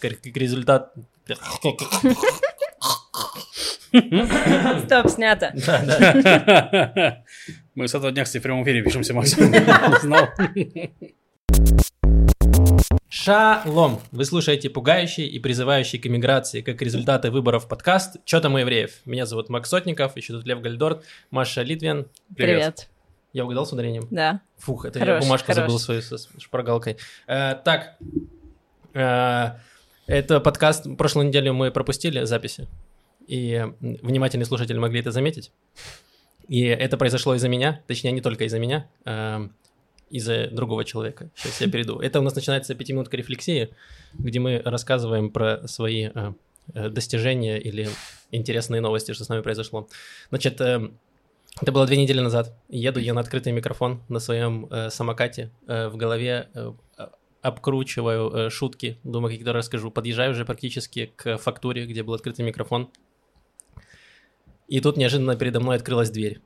как результат... Стоп, снято. Да, да. Мы с этого дня, кстати, в прямом эфире пишемся, Максим. Знал. Шалом! Вы слушаете пугающий и призывающий к эмиграции как результаты выборов подкаст «Чё там у евреев?». Меня зовут Макс Сотников, еще тут Лев Гальдорт, Маша Литвин. Привет. Я угадал с ударением? Да. Фух, это я Хорош, бумажку хорош. забыл свою со шпаргалкой. Э, так, э, это подкаст, прошлую неделю мы пропустили записи, и внимательные слушатели могли это заметить. И это произошло из-за меня, точнее, не только из-за меня, э, из-за другого человека. Сейчас я перейду. Это у нас начинается пятиминутка рефлексии, где мы рассказываем про свои э, э, достижения или интересные новости, что с нами произошло. Значит, э, это было две недели назад. Еду я на открытый микрофон на своем э, самокате. В голове а- обкручиваю э, шутки. Думаю, какие-то расскажу. Подъезжаю уже практически к фактуре, где был открытый микрофон. И тут неожиданно передо мной открылась дверь.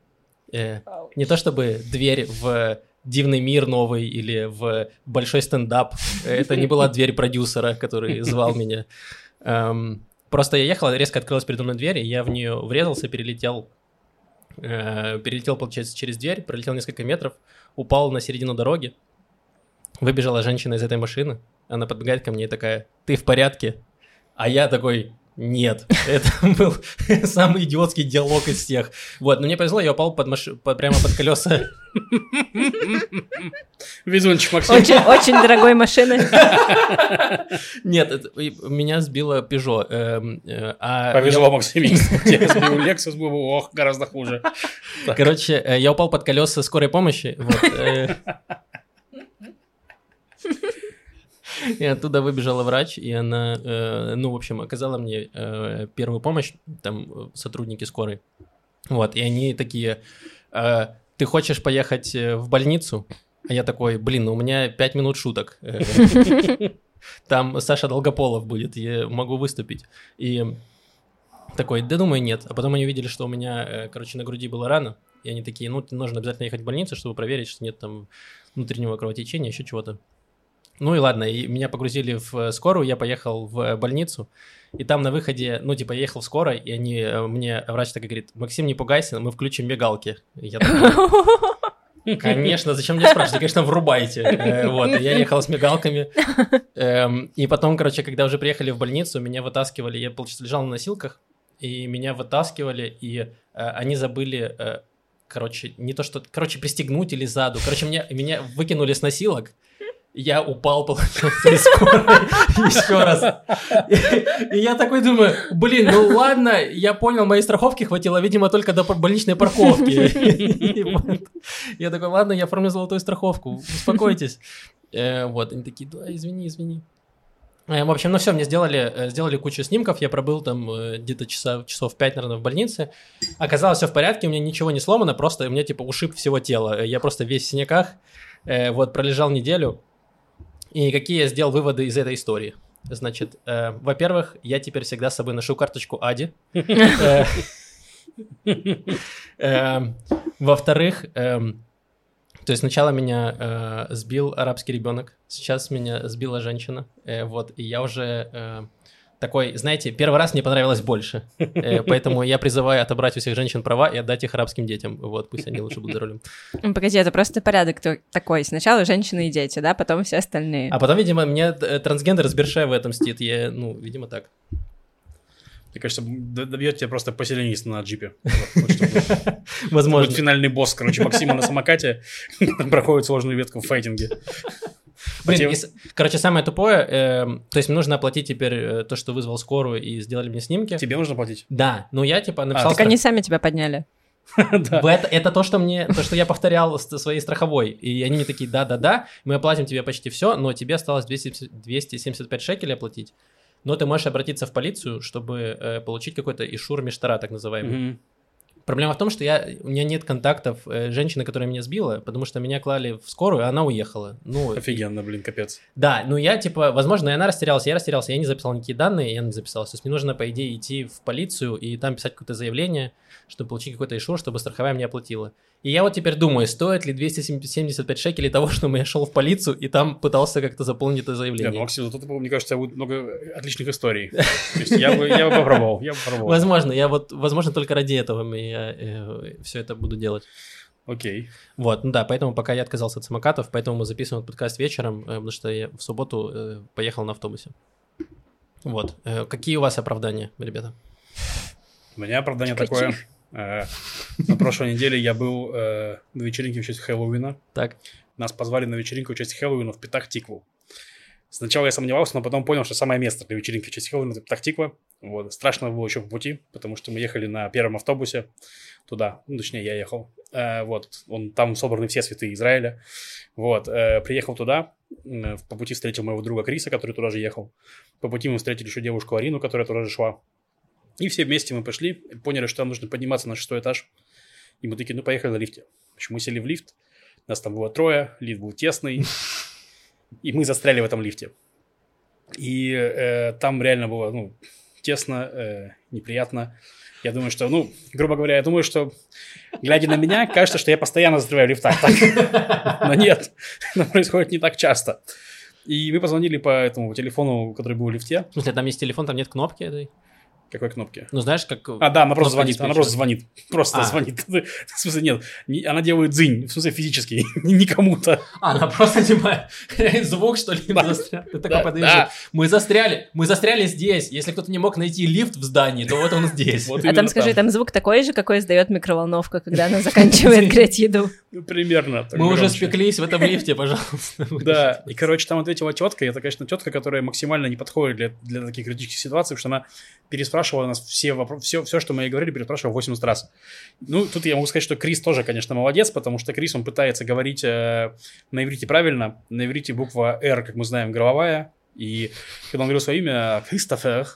Э, не то чтобы дверь в дивный мир новый или в большой стендап. Это не была дверь продюсера, который звал меня. Эм, Просто я ехал, резко открылась передо мной дверь, и я в нее врезался, перелетел Э, перелетел, получается, через дверь, пролетел несколько метров, упал на середину дороги. Выбежала женщина из этой машины. Она подбегает ко мне и такая, ты в порядке? А я такой, нет. Это был самый идиотский диалог из всех. Вот, но мне повезло, я упал под маш... под- прямо под колеса. Везунчик, Максим. Очень, очень дорогой машины. Нет, это- меня сбило Peugeot. эм, э, а Повезло, Максим. Тебе сбил Lexus был бы, ох, гораздо хуже. я- короче, э, я упал под колеса скорой помощи. вот, э. И оттуда выбежала врач, и она, э, ну, в общем, оказала мне э, первую помощь, там, э, сотрудники скорой. Вот, и они такие, э, ты хочешь поехать э, в больницу? А я такой, блин, у меня пять минут шуток. Э, Там Саша Долгополов будет, я могу выступить. И такой, да думаю, нет. А потом они увидели, что у меня, короче, на груди была рана. И они такие, ну, нужно обязательно ехать в больницу, чтобы проверить, что нет там внутреннего кровотечения, еще чего-то. Ну и ладно, и меня погрузили в э, скорую, я поехал в э, больницу, и там на выходе, ну, типа, я ехал в скорой, и они, э, мне врач так говорит, Максим, не пугайся, мы включим мигалки. И я такой, Конечно, зачем мне спрашивать? Конечно, врубайте. Вот, я ехал с мигалками. Эм, И потом, короче, когда уже приехали в больницу, меня вытаскивали, я, получается, лежал на носилках, и меня вытаскивали, и они забыли, короче, не то что, короче, пристегнуть или заду. Короче, меня, меня выкинули с носилок, я упал, получается, из скорой еще раз. И, и я такой думаю, блин, ну ладно, я понял, моей страховки хватило, видимо, только до больничной парковки. Я такой, ладно, я оформлю золотую страховку, успокойтесь. Э, Вот, они такие, да, извини, извини. Э, В общем, ну все, мне сделали, э, сделали кучу снимков, я пробыл там где-то часа, часов 5, наверное, в больнице. Оказалось, все в порядке, у меня ничего не сломано, просто у меня типа ушиб всего тела. Я просто весь в синяках, вот, пролежал неделю. И какие я сделал выводы из этой истории? Значит, э, во-первых, я теперь всегда с собой ношу карточку Ади. Э, эм, Во-вторых, эм, то есть сначала меня э, сбил арабский ребенок, сейчас меня сбила женщина, э, вот, и я уже э, такой, знаете, первый раз мне понравилось больше, Э, поэтому я призываю отобрать у всех женщин права и отдать их арабским детям, вот, пусть они лучше будут за рулем. Ну, Погоди, это просто порядок такой. Сначала женщины и дети, да, потом все остальные. А потом, видимо, мне э, трансгендер с Бершева отомстит, я, ну, видимо, так. Мне кажется, добьет тебя просто поселенист на джипе. Возможно. Будет финальный босс, короче, Максима на самокате проходит сложную ветку в файтинге. Блин, Хотел- и короче, самое тупое, эм, то есть мне нужно оплатить теперь э, то, что вызвал скорую и сделали мне снимки. Тебе нужно платить? Да, ну я типа написал... Так страх- они сами тебя подняли. Это, это то, что мне, то, что я повторял с своей страховой. И они мне такие, да-да-да, мы оплатим тебе почти все, но тебе осталось 200 275 шекелей оплатить. Но ты можешь обратиться в полицию, чтобы э, получить какой-то ишур миштара, так называемый. Проблема в том, что я, у меня нет контактов э, женщины, которая меня сбила, потому что меня клали в скорую, а она уехала. Ну, Офигенно, блин, капец. да, ну я типа, возможно, и она растерялась, я растерялся, я не записал никакие данные, я не записался. То есть мне нужно, по идее, идти в полицию и там писать какое-то заявление, чтобы получить какой-то ишур, чтобы страховая мне оплатила. И я вот теперь думаю, стоит ли 275 шекелей того, что я шел в полицию и там пытался как-то заполнить это заявление. ну, Максим, тут, мне кажется, будет много отличных историй. То есть я бы, я бы попробовал, я бы попробовал. Возможно, я вот, возможно, только ради этого я все это буду делать. Окей. Вот, ну да, поэтому пока я отказался от самокатов, поэтому мы записываем этот подкаст вечером, э, потому что я в субботу э, поехал на автобусе. Вот. Э, Какие у вас оправдания, ребята? У меня оправдание Каких? такое. Э, На прошлой неделе я был э, на вечеринке в честь Хэллоуина. Так. Нас позвали на вечеринку в честь Хэллоуина в Петах-Тикву. Сначала я сомневался, но потом понял, что самое место для вечеринки в честь Хэллоуина это Петах-Тиква. Вот. Страшно было еще в пути, потому что мы ехали на первом автобусе туда. Ну, точнее, я ехал. Э, вот. Он, там собраны все святые Израиля. Вот. э, приехал туда. М, По пути встретил моего друга Криса, который туда же ехал. По пути мы встретили еще девушку Арину, которая туда же шла. И все вместе мы пошли, поняли, что нам нужно подниматься на шестой этаж. И мы такие, ну, поехали на лифте. В общем, мы сели в лифт, нас там было трое, лифт был тесный, и мы застряли в этом лифте. И э, там реально было, ну, тесно, э, неприятно. Я думаю, что, ну, грубо говоря, я думаю, что, глядя на меня, кажется, что я постоянно застреваю в лифтах. Но нет, это происходит не так часто. И мы позвонили по этому телефону, который был в лифте. В смысле, там есть телефон, там нет кнопки этой? Какой кнопки? Ну, знаешь, как... А, да, она просто звонит, она просто звонит, просто А. звонит. В смысле, нет, не- она делает дзынь, в смысле физически, не кому-то. А, она просто, типа, звук, что ли, застрял. Ты такой Да, подъезжаешь. да. Мы застряли, мы застряли здесь. Если кто-то не мог найти лифт в здании, то вот он здесь. Вот А там скажи, там звук такой же, какой издает микроволновка, когда она заканчивает греть еду. Ну, Примерно. Мы уже спеклись в этом лифте, пожалуйста. Да, и, короче, там ответила тетка, это, конечно, тетка, которая максимально не подходит для, для таких критических ситуаций, потому что она переспрашивала нас все все, все, что мы ей говорили, переспрашивала 80 раз. Ну, тут я могу сказать, что Крис тоже, конечно, молодец, потому что Крис, он пытается говорить э, на иврите правильно, на иврите буква «Р», как мы знаем, головая, и когда он говорил свое имя, Кристофер,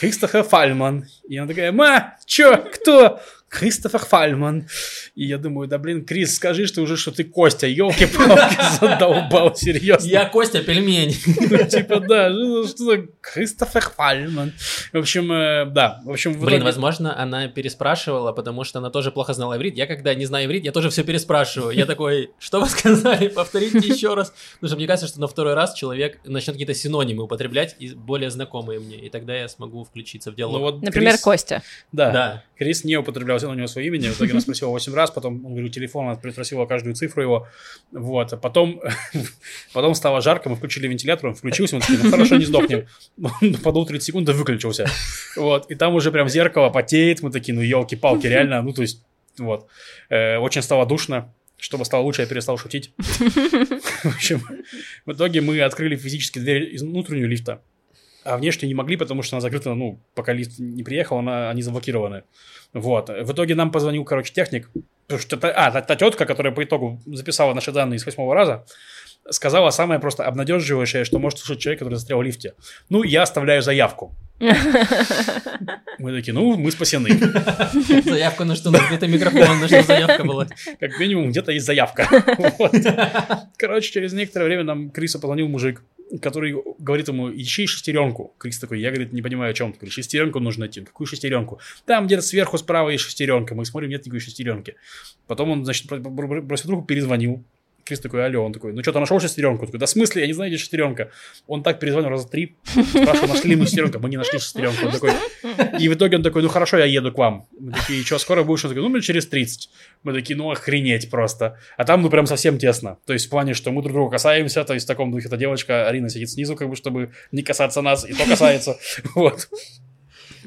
Кристофер Фальман. И она такая, ма, чё, кто? Кристофер Фальман. И я думаю, да блин, Крис, скажи, что уже, что ты Костя, елки-палки, задолбал, серьезно. Я Костя Пельмень. Ну, типа, да, что что за Кристофер Фальман. В общем, э, да, в общем, Блин, возможно, она переспрашивала, потому что она тоже плохо знала иврит. Я когда не знаю иврит, я тоже все переспрашиваю. Я такой, что вы сказали? Повторите еще раз. Потому что мне кажется, что на второй раз человек начнет какие-то синонимы употреблять, и более знакомые мне, и тогда я смогу включиться в Ну, диалог. Например, Костя. Да, Да. Крис не употреблял у него свое имя, в итоге она спросила 8 раз, потом он говорил телефон, она спросила каждую цифру его, вот, а потом, потом стало жарко, мы включили вентилятор, он включился, мы такие, ну хорошо, не сдохнем. Он подул 30 секунд выключился, вот, и там уже прям зеркало потеет, мы такие, ну елки-палки, реально, ну то есть, вот, Э, очень стало душно, чтобы стало лучше, я перестал шутить. В общем, в итоге мы открыли физически дверь из внутреннюю лифта, а внешне не могли, потому что она закрыта, ну, пока лифт не приехал, она, они заблокированы. Вот. В итоге нам позвонил, короче, техник. Потому что а, та, та тетка, которая по итогу записала наши данные с восьмого раза, сказала самое просто обнадеживающее, что может слушать человек, который застрял в лифте. Ну, я оставляю заявку. Мы такие, ну, мы спасены. Заявку на что? Где-то микрофон, на что заявка была. Как минимум, где-то есть заявка. Короче, через некоторое время нам Крису позвонил мужик, который говорит ему, ищи шестеренку. Крис такой, я, говорит, не понимаю, о чем ты. Шестеренку нужно найти. Какую шестеренку? Там где-то сверху справа есть шестеренка. Мы смотрим, нет никакой шестеренки. Потом он, значит, бр- бр- бросил трубку, перезвонил. Крис такой, алло, он такой, ну что, ты нашел шестеренку? Такой, да в смысле, я не знаю, где шестеренка. Он так перезвонил раза три, спрашивал, нашли ли мы шестеренку, мы не нашли шестеренку. Он такой, и в итоге он такой, ну хорошо, я еду к вам. Мы такие, что, скоро будешь? Он такой, ну, минут через 30. Мы такие, ну, охренеть просто. А там, ну, прям совсем тесно. То есть, в плане, что мы друг друга касаемся, то есть, в таком духе эта девочка, Арина сидит снизу, как бы, чтобы не касаться нас, и то касается. Вот.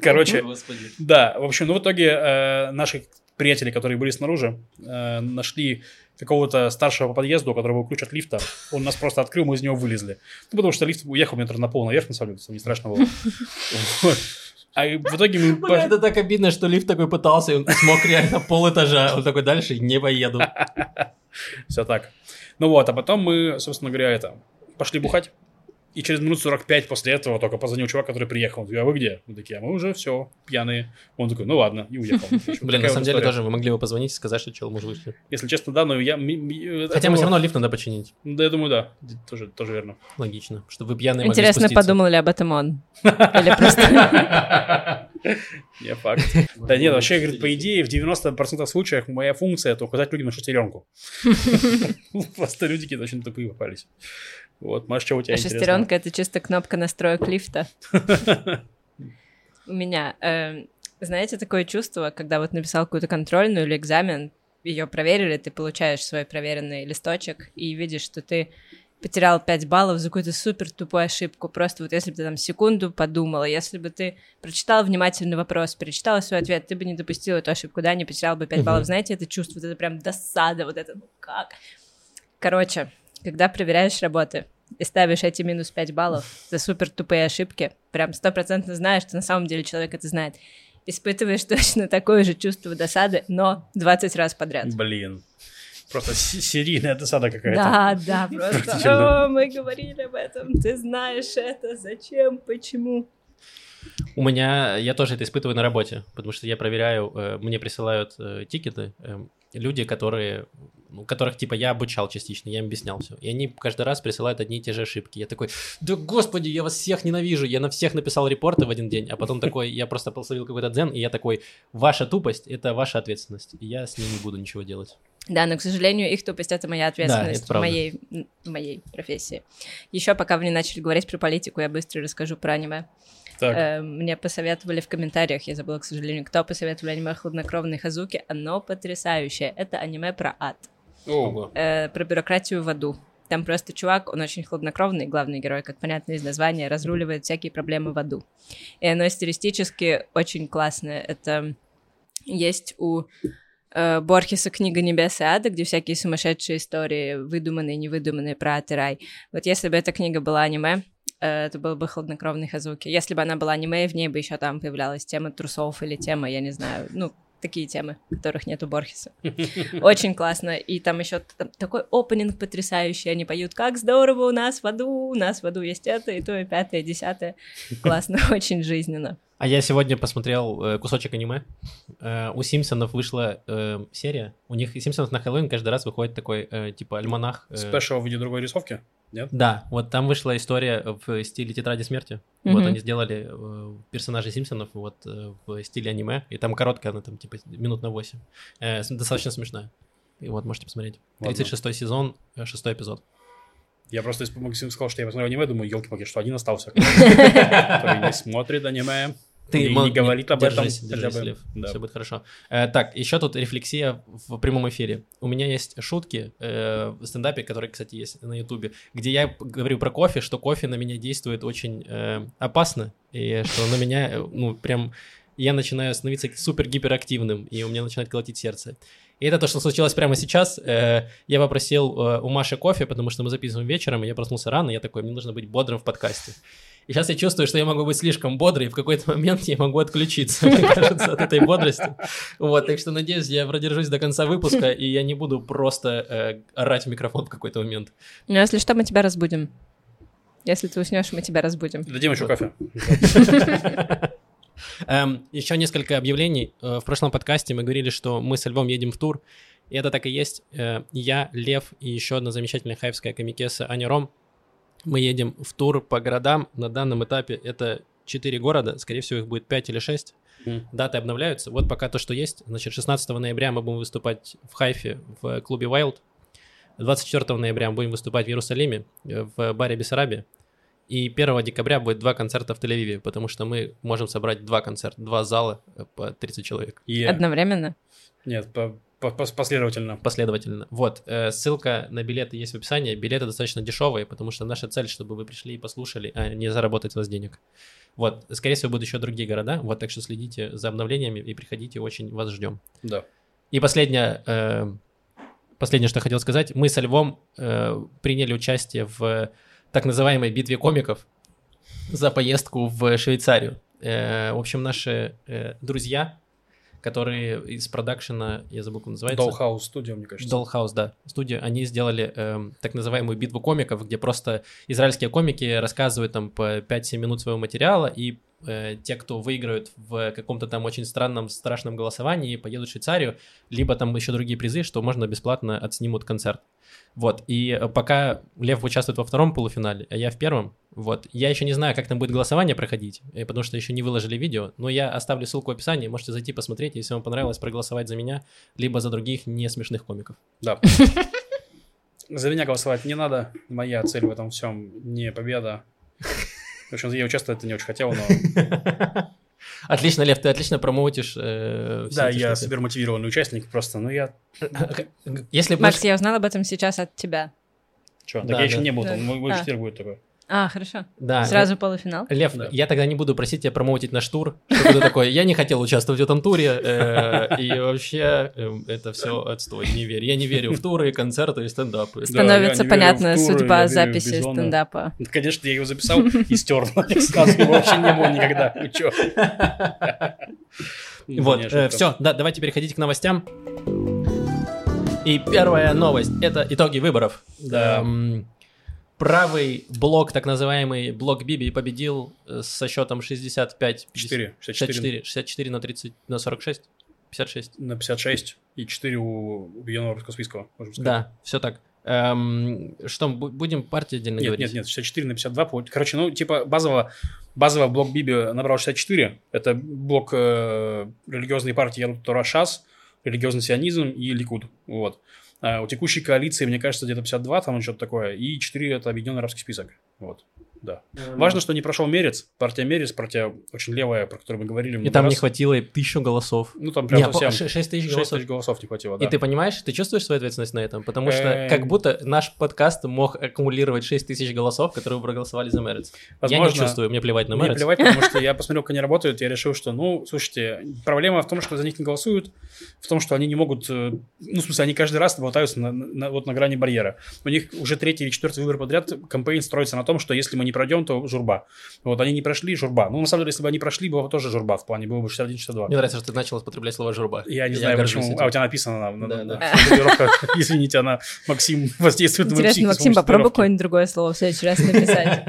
Короче, Господи. да, в общем, ну, в итоге э, наши приятели, которые были снаружи, э, нашли какого-то старшего по подъезду, у которого был ключ от лифта. Он нас просто открыл, мы из него вылезли. Ну, потому что лифт уехал метр на пол наверх, на самом деле, не страшно было. А в итоге мы... Бля, это так обидно, что лифт такой пытался, и он смог реально пол этажа. Он такой, дальше не поеду. Все так. Ну вот, а потом мы, собственно говоря, это, пошли бухать. И через минут 45 после этого только позвонил чувак, который приехал. Я, вы где? Мы такие, а мы уже все, пьяные. Он такой, ну ладно, и уехал. Блин, на самом деле тоже вы могли бы позвонить и сказать, что чел, мы же вышли. Если честно, да, но я... ми- Хотя мы все равно лифт надо починить. Да, я думаю, да. Тоже, тоже верно. Логично. Чтобы вы пьяные Интересно, подумал ли об этом он? Или просто... Не факт. Да нет, вообще, говорит, по идее, в 90% случаев моя функция — это указать людям на шестеренку. Просто люди какие-то очень тупые попались. Вот, Маш, что у тебя А шестеренка это чисто кнопка настроек лифта. У меня, эм, знаете, такое чувство, когда вот написал какую-то контрольную или экзамен, ее проверили, ты получаешь свой проверенный листочек и видишь, что ты потерял 5 баллов за какую-то супер тупую ошибку. Просто вот если бы ты там секунду подумала, если бы ты прочитал внимательный вопрос, перечитала свой ответ, ты бы не допустил эту ошибку, да, не потерял бы 5 Мгм. баллов. Знаете, это чувство, вот это прям досада, вот это, ну как? Короче, когда проверяешь работы и ставишь эти минус 5 баллов за супер тупые ошибки, прям стопроцентно знаешь, что на самом деле человек это знает, испытываешь точно такое же чувство досады, но 20 раз подряд. Блин. Просто серийная досада какая-то. Да, да, просто. Мы говорили об этом. Ты знаешь это. Зачем? Почему? У меня, я тоже это испытываю на работе, потому что я проверяю, э, мне присылают э, тикеты э, люди, которые, ну, которых типа я обучал частично, я им объяснял все. И они каждый раз присылают одни и те же ошибки. Я такой, да господи, я вас всех ненавижу. Я на всех написал репорты в один день, а потом такой, я просто словил какой-то дзен, и я такой, ваша тупость — это ваша ответственность. И я с ней не буду ничего делать. Да, но, к сожалению, их тупость — это моя ответственность это в, моей, в моей профессии. Еще пока вы не начали говорить про политику, я быстро расскажу про аниме. Так, Э, Мне посоветовали в комментариях, я забыла, к сожалению, кто посоветовали аниме «Хладнокровный Хазуки». Оно потрясающее. Это аниме про ад, Ого. э, про бюрократию в аду. Там просто чувак, он очень хладнокровный, главный герой, как понятно из названия, разруливает всякие проблемы в аду. И оно стилистически очень классное. Это есть у э, Борхеса книга «Небес и ада», где всякие сумасшедшие истории, выдуманные, невыдуманные про ад и рай. Вот если бы эта книга была аниме, это был бы «Хладнокровный Хазуки». Если бы она была аниме, в ней бы еще там появлялась тема трусов или тема, я не знаю, ну, такие темы, которых нет у Борхеса. Очень классно. И там еще такой опенинг потрясающий. Они поют, как здорово у нас в аду, у нас в аду есть это, и то, и пятое, и десятое. Классно, очень жизненно. А я сегодня посмотрел э, кусочек аниме. Э, у Симпсонов вышла э, серия. У них Симпсонов на Хэллоуин каждый раз выходит такой, э, типа, альманах. э, Спешл в виде другой рисовки? Нет? Да, вот там вышла история в стиле тетради смерти. Вот Мгм. они сделали э, персонажей Симпсонов вот э, в стиле аниме. И там короткая, она там типа минут на 8. Э, достаточно смешная. И вот можете посмотреть. Ладно. 36 сезон, э, шестой эпизод. Я просто из- Максим сказал, что я посмотрел аниме, думаю, елки-палки, что один остался. Который не смотрит аниме. Ты и мол- не говорит об этом. держись, хотя держись, бы. Лев. Да. Все будет хорошо. Э, так, еще тут рефлексия в прямом эфире. У меня есть шутки э, в стендапе, которые, кстати, есть на Ютубе, где я говорю про кофе, что кофе на меня действует очень э, опасно, и что на меня, э, ну, прям, я начинаю становиться супер гиперактивным, и у меня начинает колотить сердце. И это то, что случилось прямо сейчас. Э, я попросил э, у Маши кофе, потому что мы записываем вечером, и я проснулся рано, и я такой, мне нужно быть бодрым в подкасте. И сейчас я чувствую, что я могу быть слишком бодрый, и в какой-то момент я могу отключиться, мне кажется, от этой бодрости. Вот, так что надеюсь, я продержусь до конца выпуска, и я не буду просто э, орать в микрофон в какой-то момент. Но если что, мы тебя разбудим. Если ты уснешь, мы тебя разбудим. Дадим еще кофе. Эм, еще несколько объявлений. Э, В прошлом подкасте мы говорили, что мы со Львом едем в тур, и это так и есть. Э, Я, Лев и еще одна замечательная хайвская комикеса Аня Ром. Мы едем в тур по городам. На данном этапе это 4 города, скорее всего их будет 5 или 6. Мгм. Даты обновляются. Вот пока то, что есть. Значит, 16 ноября мы будем выступать в Хайфе в клубе Wild. 24 ноября мы будем выступать в Иерусалиме э, в баре Бессарабия. И 1 декабря будет два концерта в Тель-Авиве, потому что мы можем собрать два концерта, два зала э, по 30 человек И- Одновременно. Нет, по- по- пос- последовательно. последовательно. Вот, э, ссылка на билеты есть в описании. Билеты достаточно дешевые, потому что наша цель, чтобы вы пришли и послушали, а не заработать с вас денег. Вот, скорее всего, будут еще другие города, вот, так что следите за обновлениями и приходите, очень вас ждем. Да. И последнее, э, последнее, что я хотел сказать. Мы со Львом э, приняли участие в так называемой битве комиков за поездку в Швейцарию. Э, в общем, наши э, друзья, которые из продакшена, я забыл, как он называется. Dollhouse Studio, мне кажется. Dollhouse, да, студия, они сделали эм, так называемую битву комиков, где просто израильские комики рассказывают там по 5-7 минут своего материала, и э, те, кто выиграют в каком-то там очень странном, страшном голосовании, поедут в Швейцарию, либо там еще другие призы, что можно бесплатно отснимут концерт. Вот, и э, пока Лев участвует во втором полуфинале, а я в первом, вот, я еще не знаю, как там будет голосование проходить, э, потому что еще не выложили видео, но я оставлю ссылку в описании, можете зайти посмотреть, если вам понравилось проголосовать за меня, либо за других не смешных комиков. Да. За меня голосовать не надо. Моя цель в этом всем не победа. В общем, я участвовать не очень хотел, но... Отлично, Лев, ты отлично промоутишь э, все Да, эти я супермотивированный участник просто, но я... Если Макс, я узнала об этом сейчас от тебя. Че, так Да, я еще не был, Да. там мой четверг будет такой. А, хорошо. Да, Сразу полуфинал. Лев, Да. я тогда не буду просить тебя промоутить наш тур, что ты такой, я не хотел участвовать в этом туре, э, и вообще э, это все отстой, не верь. Я не верю в туры, концерты и стендапы. Становится не верю понятна в туры, я судьба верю записи стендапа. Ну, Конечно, я его записал и стер. Сразу его вообще не было никогда. Вы чё? Вот, там- все, да, давайте переходить к новостям. И первая новость – это итоги выборов. Да. Эм, правый блок, так называемый блок Биби, победил э, со счетом 65 4, 64 64, 64 на 30, на 46, 56. на 56 и 4 у Русского Списка, можно сказать. Да, все так. Эм, что, бу- будем партии отдельно Нет, говорить? нет, нет, 64 на 52. пол- Короче, ну, типа, базово, базово блок Биби набрал 64. Это блок э, религиозной партии Ярут Тора Шас, религиозный сионизм и Ликуд. Вот. А у текущей коалиции, мне кажется, где-то 52, там что-то такое, и 4 это Объединенный Арабский список. Вот. Да. Важно, что не прошел Мерец. Партия Мерец, партия очень левая, про которую мы говорили. И там не раз. хватило и тысячу голосов. Ну, там прям Не, совсем... ш- 6 тысяч 6 голосов. тысяч голосов не хватило, да. И ты понимаешь, ты чувствуешь свою ответственность на этом? Потому что Эм. как будто наш подкаст мог аккумулировать 6 тысяч голосов, которые проголосовали за Мэрец. Я не Возможно, чувствую, мне плевать на Мне Мэрец. плевать, потому что я посмотрел, как они работают, я решил, что, ну, слушайте, проблема в том, что за них не голосуют, в том, что они не могут, э, ну, в смысле, они каждый раз болтаются на, на- вот на грани барьера. У них уже третий или четвертый выбор подряд кампейн строится на том, что если мы не пройдем, то журба. Вот, они не прошли, журба. Ну, на самом деле, если бы они прошли, было бы тоже журба в плане, было бы 61-62. Мне нравится, что ты начал употреблять слово «журба». Я не знаю, горжусь почему. этим. А, у тебя написано на, на, Да, на- да. на татуировках. Извините, она, Максим, воздействует на Интересно, Максим, помощью попробуй какое-нибудь другое слово в следующий раз написать.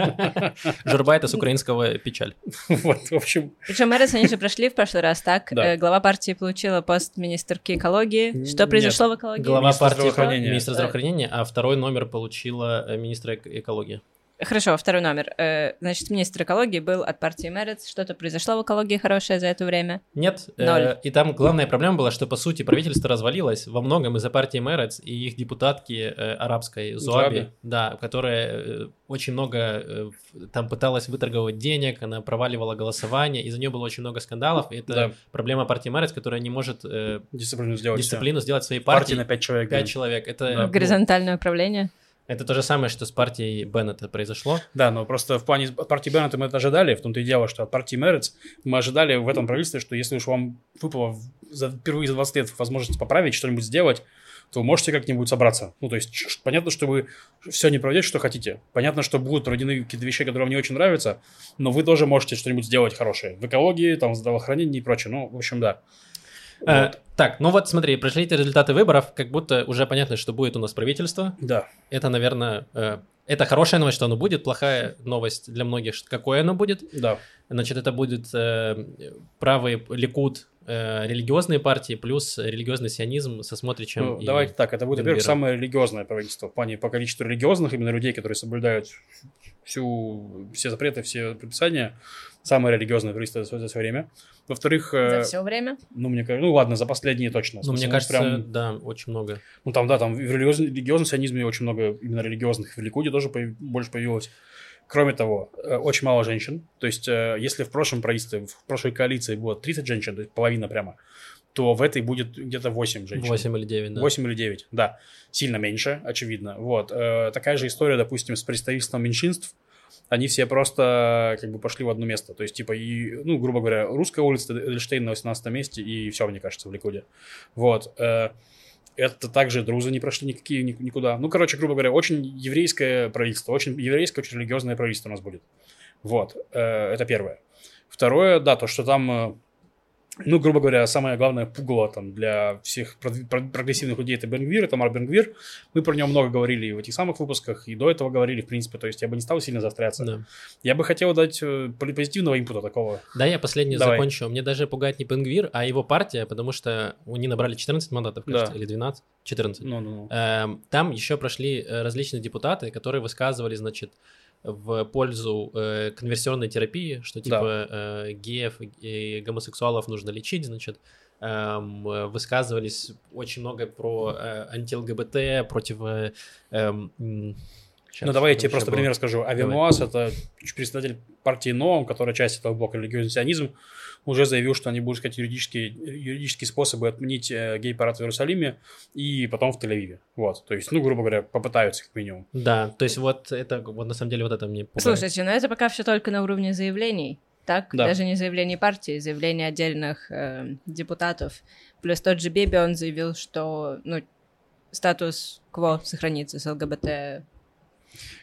Журба — это с украинского «печаль». Вот, в общем, Причем Мэрис, они же прошли в прошлый раз, так? Да. Э, Глава партии получила пост министерки экологии. Что Нет. произошло в экологии? Глава Министр партии здравоохранения. министра здравоохранения, а второй номер получила э, министра эк- экологии. Хорошо, второй номер. Э, Значит, министр экологии был от партии Мэрис. Что-то произошло в экологии хорошее за это время? Нет, э, Ноль. и там главная проблема была, что, по сути, правительство развалилось во многом из-за партии Мэрец и их депутатки э, арабской Зуаби, Зуаби. да, которая э, очень много э, там пыталась выторговать денег, она проваливала голосование, из-за нее было очень много скандалов, и это Да. проблема партии Мэрец, которая не может э, дисциплину сделать. дисциплину сделать своей Партии партии. на 5 человек. Пять блин. человек. Это, Да. ну, Горизонтальное управление? Это то же самое, что с партией Беннета произошло. Да, но просто в плане от партии Беннета мы это ожидали, в том-то и дело, что от партии Мерец мы ожидали в этом правительстве, что если уж вам выпало за, впервые за 20 лет возможность поправить, что-нибудь сделать, то вы можете как-нибудь собраться. Ну, то есть, понятно, что вы все не проведете, что хотите. Понятно, что будут проведены какие-то вещи, которые вам не очень нравятся, но вы тоже можете что-нибудь сделать хорошее. В экологии, там, в здравоохранении и прочее. Ну, в общем, да. Э, Вот. так, ну вот смотри, пришли эти результаты выборов, как будто уже понятно, что будет у нас правительство. Да. Это, наверное, э, это хорошая новость, что оно будет, плохая новость для многих, какое оно будет. Да. Значит, это будет э, правый Ликуд, э, религиозные партии, плюс религиозный сионизм со Смотричем. Ну, и- давайте так, это будет, во-первых, самое религиозное правительство в плане по количеству религиозных именно людей, которые соблюдают всю, все запреты, все предписания. Самое религиозное правительство за, за все время. Во-вторых, э, За все время? ну, мне кажется, ну ладно, за последние точно. Ну, мне смысле, кажется, прям, да, очень много. ну там, да, там в религиозном, религиозном сионизме очень много именно религиозных. В Ликуде тоже появ- больше появилось. Кроме того, э, очень мало женщин. То есть, э, если в прошлом правительстве, в прошлой коалиции было 30 женщин, то есть половина прямо, то в этой будет где-то 8 женщин. 8 или 9, да. 8 или 9, да. Сильно меньше, очевидно. Вот. Такая же история, допустим, с представительством меньшинств. Они все просто как бы пошли в одно место. То есть, типа, и, ну, грубо говоря, русская улица Эдельштейн на 18 месте, и все, мне кажется, в Ликуде. Вот. Э, это также друзы не прошли никакие, ни- никуда. Ну, короче, грубо говоря, очень еврейское правительство, очень еврейское, очень религиозное правительство у нас будет. Вот. Э, это первое. Второе, да, то, что там э, ну, грубо говоря, самое главное пугало там для всех прогрессивных людей это Бенгвир, это Марк Бенгвир. Мы про него много говорили и в этих самых выпусках, и до этого говорили, в принципе, то есть я бы не стал сильно заостряться. Да. Я бы хотел дать э, позитивного инпута такого. Да, я последний Давай. закончу. Мне даже пугает не Бенгвир, а его партия, потому что они набрали 14 мандатов, кажется, да. или 12, 14. Ну, ну, ну. Эм, там еще прошли э, различные депутаты, которые высказывали, значит, в пользу э, конверсионной терапии, что типа да. э, геев и гомосексуалов нужно лечить, значит, эм, высказывались очень много про э, анти-ЛГБТ, против... Э, э, Сейчас, ну, давай я тебе просто было. пример скажу. Авиамуаз — это председатель партии НОАМ, которая часть этого блока религиозный сионизм уже заявил, что они будут искать юридические, юридические способы отменить э, гей-парад в Иерусалиме и потом в Тель-Авиве. Вот, то есть, ну, грубо говоря, попытаются как минимум. Да, то есть вот это, вот на самом деле вот это мне пугает. Слушайте, но это пока все только на уровне заявлений. Так, да. даже не заявлений партии, заявления отдельных э, депутатов. Плюс тот же Биби, он заявил, что ну, статус кво сохранится с ЛГБТ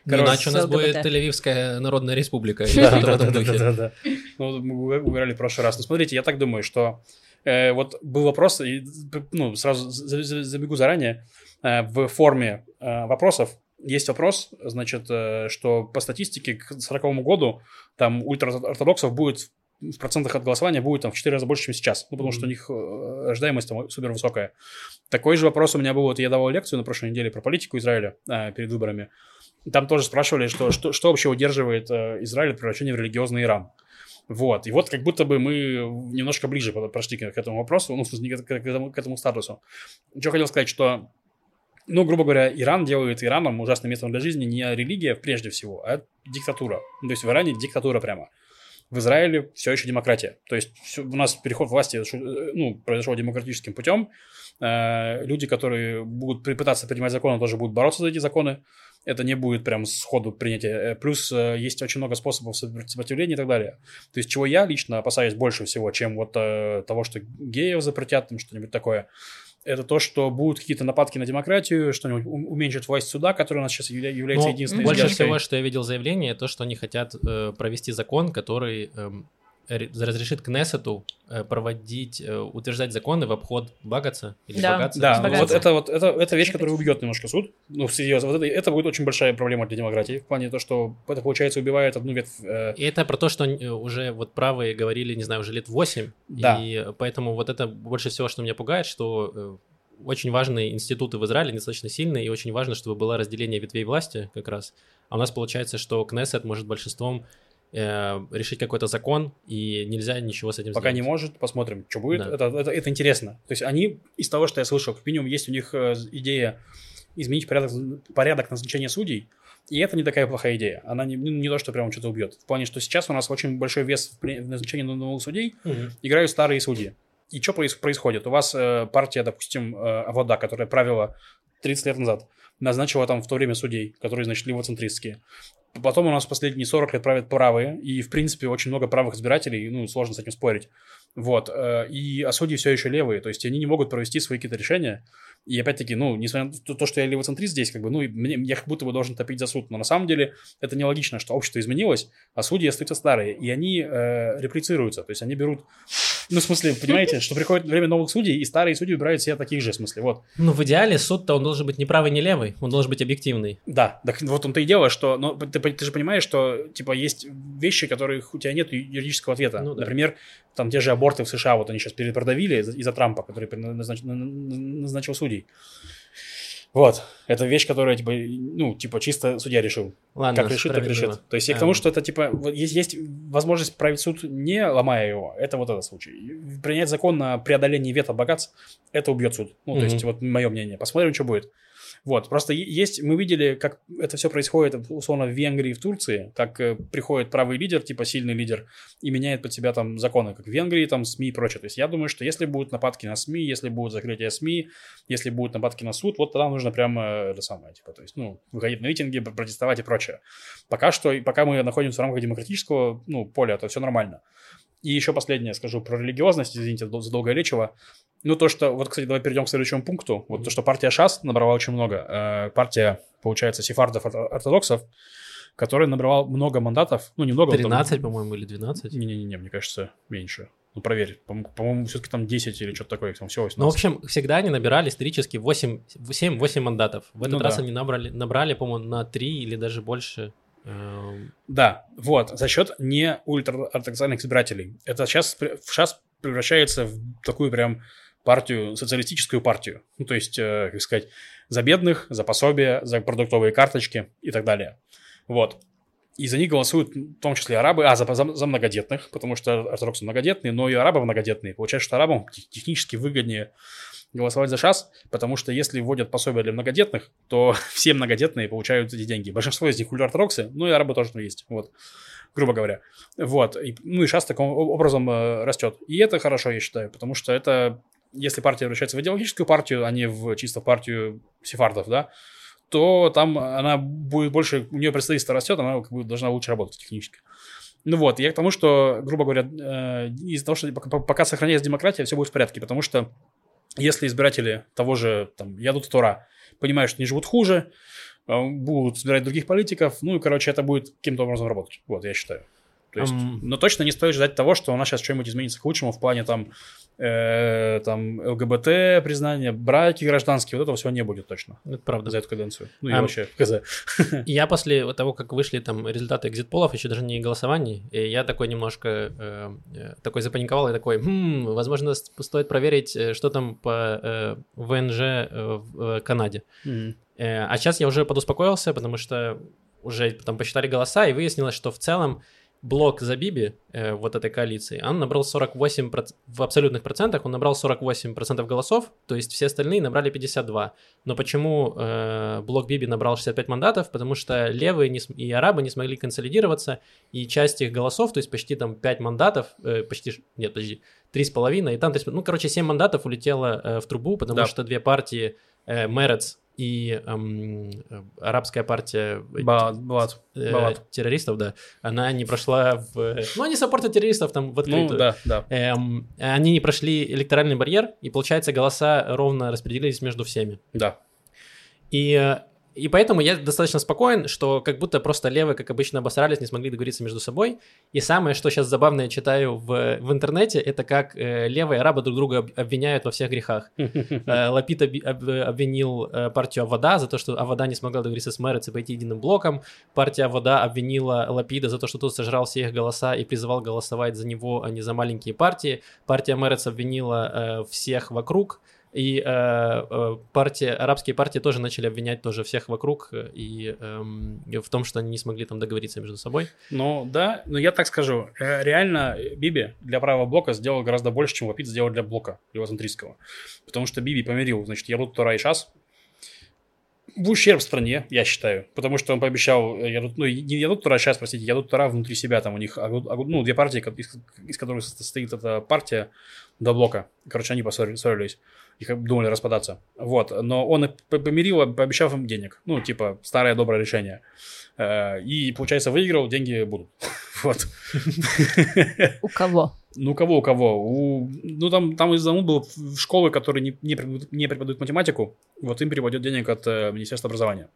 Короче, иначе у нас будет Тель-Авивская Народная Республика. Да, да, да, да, да. Ну, мы говорили в прошлый раз. Но смотрите, я так думаю, что э, вот был вопрос, и, ну, сразу забегу заранее, э, в форме э, вопросов есть вопрос, значит, что по статистике к 40 году там ультраортодоксов будет в процентах от голосования будет там в 4 раза больше, чем сейчас. Ну, потому mm-hmm. что у них рождаемость там супер высокая. Такой же вопрос у меня был, вот я давал лекцию на прошлой неделе про политику Израиля э, перед выборами. Там тоже спрашивали, что, что, что вообще удерживает э, Израиль от превращения в религиозный Иран. Вот, и вот как будто бы мы немножко ближе прошли к, этому вопросу, ну, в к, к, этому, к этому статусу. Что хотел сказать, что, ну, грубо говоря, Иран делает Ираном ужасным местом для жизни не религия прежде всего, а диктатура. То есть в Иране диктатура прямо. В Израиле все еще демократия. То есть все, у нас переход власти э, ну, произошел демократическим путем. Э, люди, которые будут пытаться принимать законы, тоже будут бороться за эти законы это не будет прям сходу принятия. Э, плюс э, есть очень много способов сопротивления и так далее. То есть, чего я лично опасаюсь больше всего, чем вот э, того, что геев запретят, там что-нибудь такое, это то, что будут какие-то нападки на демократию, что-нибудь уменьшит власть суда, которая у нас сейчас является Но единственной. Больше всего, что я видел заявление, то, что они хотят э, провести закон, который э, разрешит Кнессету э, проводить, э, утверждать законы в обход Багаца или да. Багаца. Да, Багаца. вот это вот это, это вещь, которая убьет немножко суд. Ну, серьезно, вот это, это будет очень большая проблема для демократии в плане того, что это, получается, убивает одну ветвь. Э... И это про то, что э, уже вот правые говорили, не знаю, уже лет 8, да. и поэтому вот это больше всего, что меня пугает, что очень важные институты в Израиле достаточно сильные, и очень важно, чтобы было разделение ветвей власти как раз. А у нас получается, что Кнессет может большинством э, решить какой-то закон, и нельзя ничего с этим Пока сделать. не может, посмотрим, что будет. Да. Это, это, это интересно. То есть они, из того, что я слышал, как минимум есть у них э, идея изменить порядок, порядок назначения судей, и это не такая плохая идея. Она не, ну, не то, что прямо что-то убьет. В плане, что сейчас у нас очень большой вес в назначении новых судей угу. играют старые судьи. И что происходит? У вас э, партия, допустим, э, Авода, которая правила 30 лет назад, назначила там в то время судей, которые, значит, левоцентристские. Потом у нас последние 40 лет правят правые, и, в принципе, очень много правых избирателей, ну, сложно с этим спорить. Вот. Э, и а судьи все еще левые, то есть они не могут провести свои какие-то решения. И опять-таки, ну, несмотря на то, что я левоцентрист здесь, как бы, ну, мне, я как будто бы должен топить за суд. Но на самом деле это нелогично, что общество изменилось, а судьи остаются старые. И они э, реплицируются, то есть они берут ну, в смысле, понимаете, что приходит время новых судей, и старые судьи выбирают себе таких же, в смысле, вот. Ну, в идеале суд-то он должен быть не правый, не левый, он должен быть объективный. Да, так вот он-то и дело, что, ну, ты, ты же понимаешь, что, типа, есть вещи, которых у тебя нет юридического ответа. Ну, да. Например, там те же аборты в США, вот они сейчас перепродавили из-за Трампа, который назнач... назначил судей. Вот. Это вещь, которая, типа, ну, типа, чисто судья решил. Ладно, как решит, так решит. То есть я к тому, что это, типа, есть, есть возможность править суд, не ломая его. Это вот этот случай. Принять закон на преодоление вето богатств, это убьет суд. Ну, то есть, вот мое мнение. Посмотрим, что будет. Вот, просто есть, мы видели, как это все происходит, условно, в Венгрии в Турции, как э, приходит правый лидер, типа сильный лидер, и меняет под себя там законы, как в Венгрии, там СМИ и прочее. То есть я думаю, что если будут нападки на СМИ, если будут закрытие СМИ, если будут нападки на суд, вот тогда нужно прямо это самое, типа, то есть, ну, выходить на митинги, протестовать и прочее. Пока что, пока мы находимся в рамках демократического, ну, поля, то все нормально. И еще последнее скажу про религиозность, извините за долгое лечево. Ну, то, что... Вот, кстати, давай перейдем к следующему пункту. Вот то, что партия ШАС набрала очень много. Э, партия, получается, сефардов ортодоксов, которая набрала много мандатов. Ну, немного. 13, там... по-моему, или 12? Не-не-не, мне кажется, меньше. Ну, проверь. По- По-моему, все-таки там 10 или что-то такое, там всего 18. Ну, в общем, всегда они набирали исторически 8, 7-8 мандатов. В этот Ну раз да. они набрали, набрали, по-моему, на 3 или даже больше. Эм, Да, вот, за счет не ультраортодоксальных избирателей. Это сейчас, сейчас превращается в такую прям партию, социалистическую партию. Ну, то есть, э, как сказать, за бедных, за пособия, за продуктовые карточки и так далее. Вот. И за них голосуют в том числе арабы, а, за, за, за многодетных, потому что ортодоксы многодетные, но и арабы многодетные. Получается, что арабам тех- технически выгоднее голосовать за ШАС, потому что если вводят пособие для многодетных, то все многодетные получают эти деньги. Большинство из них ультраортодоксы, ну и арабы тоже там есть, вот, грубо говоря. Вот, и, ну и ШАС таким образом э, растет. И это хорошо, я считаю, потому что это, если партия превращается в идеологическую партию, а не в чисто партию сефардов, да, то там она будет больше, у нее представительство растет, она как бы должна лучше работать технически. Ну вот, я к тому, что, грубо говоря, э, из-за того, что пока, пока сохраняется демократия, все будет в порядке, потому что если избиратели того же, там, Ядут Тора понимают, что они живут хуже, э, будут избирать других политиков, ну и, короче, это будет каким-то образом работать. Вот, я считаю. То есть, Ам. но точно не стоит ждать того, что у нас сейчас что-нибудь изменится к лучшему в плане там, э, там ЛГБТ признания, браки гражданские, вот этого всего не будет точно Это правда. за эту каденцию. Ну и Ам. вообще. И Я после того, как вышли там результаты экзит-полов, еще даже не голосований, и я такой немножко э, э, такой запаниковал и такой, «Хм, возможно, стоит проверить, э, что там по э, ВНЖ э, в э, Канаде. Э, А сейчас я уже подуспокоился, потому что уже там посчитали голоса, и выяснилось, что в целом блок за Биби, э, вот этой коалиции, он набрал 48, проц- в абсолютных процентах он набрал 48% голосов, то есть все остальные набрали 52. Но почему э, блок Биби набрал 65 мандатов? Потому что левые не и арабы не смогли консолидироваться, и часть их голосов, то есть почти там 5 мандатов, э, почти, нет, подожди, 3,5, и там, 3,5, ну, короче, 7 мандатов улетело э, в трубу, потому Да. что две партии, э, Мерец и эм, э, арабская партия э, Балат, Балат. э, Балат. террористов, да, она не прошла в... Ну, они саппортят террористов там в Ну, открытую. да, да. Эм, они не прошли электоральный барьер, и, получается, голоса ровно распределились между всеми. Да. И, э, и поэтому я достаточно спокоен, что как будто просто левые, как обычно, обосрались, не смогли договориться между собой. И самое, что сейчас забавное читаю в, в интернете, это как э, левые арабы друг друга об- обвиняют во всех грехах. Э, Лапид об- обвинил э, партию Авода за то, что Авода не смогла договориться с Мэрец и пойти единым блоком. Партия Авода обвинила Лапида за то, что тот сожрал все их голоса и призывал голосовать за него, а не за маленькие партии. Партия Мэрец обвинила э, всех вокруг. И э, э, партия, арабские партии тоже начали обвинять тоже всех вокруг э, и эм, в том, что они не смогли там договориться между собой. Ну, да, но я так скажу. э, Реально, э, Биби для правого блока сделал гораздо больше, чем Лапид сделал для блока левоцентристского. Потому что Биби помирил, значит, Ярут Тора и Шас в ущерб стране, я считаю. Потому что он пообещал, э, Ярут, ну, не Ярут Тора, а Шас, простите, Ярут Тора внутри себя, там у них, ну, две партии, из, из которых состоит эта партия до блока. Короче, они поссорили- поссорились. Их думали распадаться. Вот. Но он помирил, пообещав им денег. Ну, типа, старое доброе решение. Э, И, получается, выиграл, деньги будут. Вот. У кого? Ну, у кого, у кого? У... Ну, там, там из ну, был в школы, которые не, не, преподают, не преподают математику, вот им переводят денег от э, Министерства образования.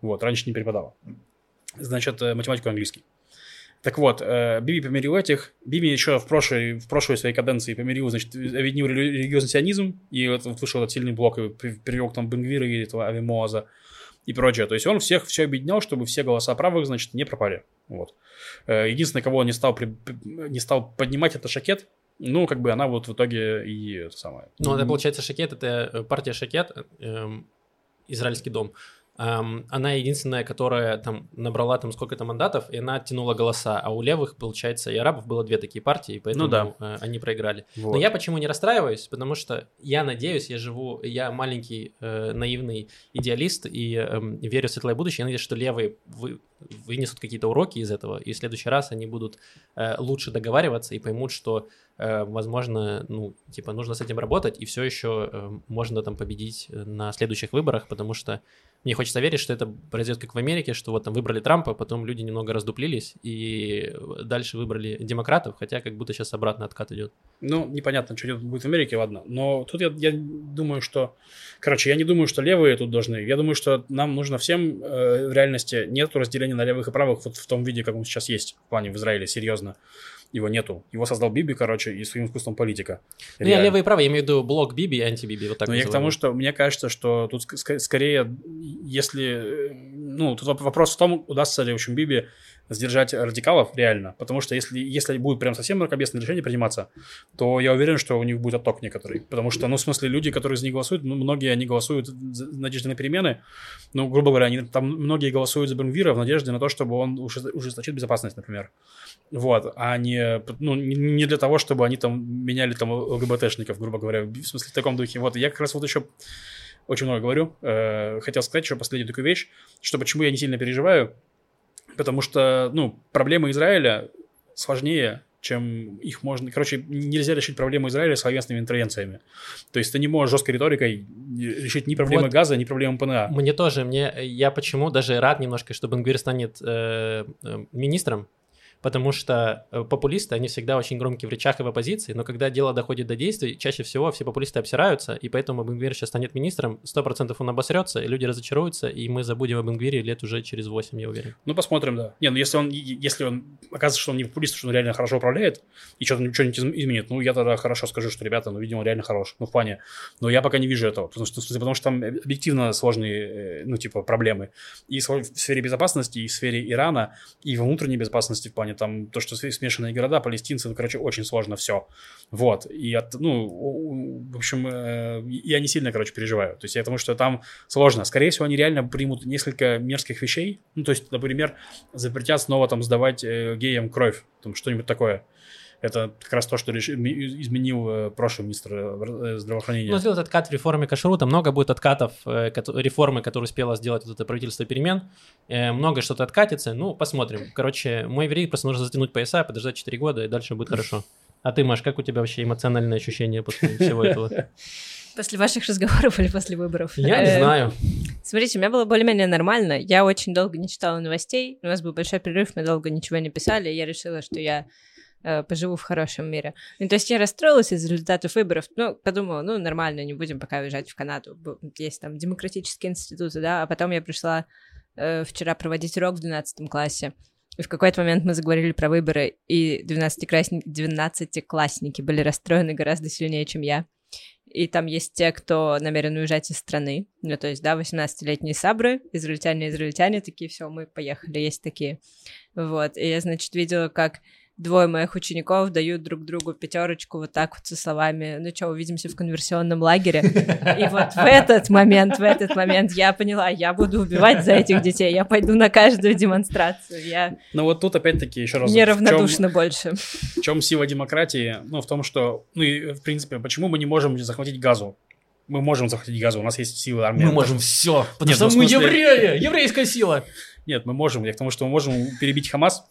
Вот, раньше не преподавал. Значит, э, математику и английский. Так вот, э, Биби помирил этих. Биби еще в прошлой, в прошлой своей каденции помирил, значит, объединил рели- религиозный сионизм, и вот, вот вышел этот сильный блок, и при- привел к там Бенгвира и этого Авимоаза и прочее. То есть он всех все объединял, чтобы все голоса правых, значит, не пропали. Вот. Э, Единственное, кого он не стал, при- не стал поднимать, это Шакет. Ну, как бы она вот в итоге и это самое. Ну, это получается Шакет, это э, партия Шакет, эм, израильский дом. Эм, она единственная, которая там набрала там сколько-то мандатов, и она оттянула голоса. А у левых, получается, и арабов было две такие партии, и поэтому Ну да. э, они проиграли. Вот. Но я почему не расстраиваюсь? Потому что я надеюсь, я живу, я маленький э, наивный идеалист и эм, верю в светлое будущее. Я надеюсь, что левые вы, вынесут какие-то уроки из этого, и в следующий раз они будут э, лучше договариваться и поймут, что, э, возможно, ну, типа, нужно с этим работать, и все еще э, можно там победить э, на следующих выборах, потому что мне хочется верить, что это произойдет как в Америке, что вот там выбрали Трампа, потом люди немного раздуплились и дальше выбрали демократов, хотя как будто сейчас обратно откат идет. Ну, непонятно, что будет в Америке, ладно. Но тут я, я думаю, что... Короче, я не думаю, что левые тут должны. Я думаю, что нам нужно всем э, в реальности нет разделения на левых и правых вот в том виде, как он сейчас есть в плане в Израиле, серьезно. Его нету. Его создал Биби, короче, и своим искусством политика. Ну, я левый и правый, я имею в виду блок Биби и анти-Биби, вот так Но я к тому, что мне кажется, что тут ск- ск- скорее, если... э, Ну, тут воп- вопрос в том, удастся ли, в общем, Биби сдержать радикалов реально. Потому что если, если будет прям совсем мракобесное решение приниматься, то я уверен, что у них будет отток некоторый. Потому что, ну, в смысле, люди, которые за них голосуют, ну, многие они голосуют в надежде на перемены. Ну, грубо говоря, они, там многие голосуют за Бенгвира в надежде на то, чтобы он ужес- ужесточит безопасность, например. Вот, а не, ну, не для того, чтобы они там меняли там ЛГБТшников, грубо говоря, в смысле в таком духе. Вот, я как раз вот еще очень много говорю. Э, хотел сказать еще последнюю такую вещь, что почему я не сильно переживаю, потому что, ну, проблемы Израиля сложнее, чем их можно... Короче, нельзя решить проблему Израиля словесными интервенциями. То есть ты не можешь жесткой риторикой решить ни проблемы Вот. газа, ни проблемы ПНА. Мне тоже, мне, я почему даже рад немножко, что Бенгвир станет э, э, министром, потому что э, популисты, они всегда очень громкие в речах и в оппозиции, но когда дело доходит до действий, чаще всего все популисты обсираются, и поэтому Бенгвир сейчас станет министром, 100% он обосрется, и люди разочаруются, и мы забудем о Бенгвире лет уже через 8, я уверен. Ну, посмотрим, да. Не, ну если он, если он оказывается, что он не популист, что он реально хорошо управляет, и что-то ничего не изменит, ну, я тогда хорошо скажу, что, ребята, ну, видимо, он реально хорош, ну, в плане. Но я пока не вижу этого, потому что, потому что там объективно сложные, э, ну, типа, проблемы. И в сфере безопасности, и в сфере Ирана, и во внутренней безопасности, в плане там, то, что смешанные города, палестинцы, ну, короче, очень сложно все. Вот. И, от, ну, в общем, э, я не сильно, короче, переживаю. То есть я потому что там сложно. Скорее всего, они реально примут несколько мерзких вещей. Ну, то есть, например, запретят снова там сдавать э, геям кровь, там что-нибудь такое. Это как раз то, что ми- изменил э, прошлый министр э, здравоохранения. Ну, сделать откат в реформе кашрута, много будет откатов э, реформы, которую успело сделать вот это правительство перемен, Э, много что-то откатится, ну, посмотрим. Короче, мой вердикт просто нужно затянуть пояса, подождать 4 года, и дальше будет хорошо. А ты, Маш, как у тебя вообще эмоциональное ощущение после всего этого? После ваших разговоров или после выборов? Я не Э, знаю. Смотрите, у меня было более-менее нормально. Я очень долго не читала новостей. У нас был большой перерыв, мы долго ничего не писали. и Я решила, что я э, поживу в хорошем мире. Ну, то есть я расстроилась из результатов выборов. Ну, подумала, ну, нормально, не будем пока уезжать в Канаду. Есть там демократические институты, да. А потом я пришла э, вчера проводить урок в 12 классе. И в какой-то момент мы заговорили про выборы, и 12-классники, 12-классники были расстроены гораздо сильнее, чем я. И там есть те, кто намерен уезжать из страны. Ну, то есть, да, 18-летние сабры, израильтяне, израильтяне, такие, все, мы поехали, есть такие. Вот. И я, значит, видела, как двое моих учеников дают друг другу пятерочку вот так вот со словами, ну что, увидимся в конверсионном лагере. И вот в этот момент, в этот момент я поняла, я буду убивать за этих детей, я пойду на каждую демонстрацию, я Но вот тут опять-таки еще раз... в неравнодушна больше. чем- В чем сила демократии? Ну, в том, что... Ну, и, в принципе, почему мы не можем захватить газу? Мы можем захватить газу, у нас есть силы армии. Мы можем все, потому Нет, что ну, в мы смысле- евреи, еврейская сила. Нет, мы можем. Я к тому, что мы можем перебить Хамас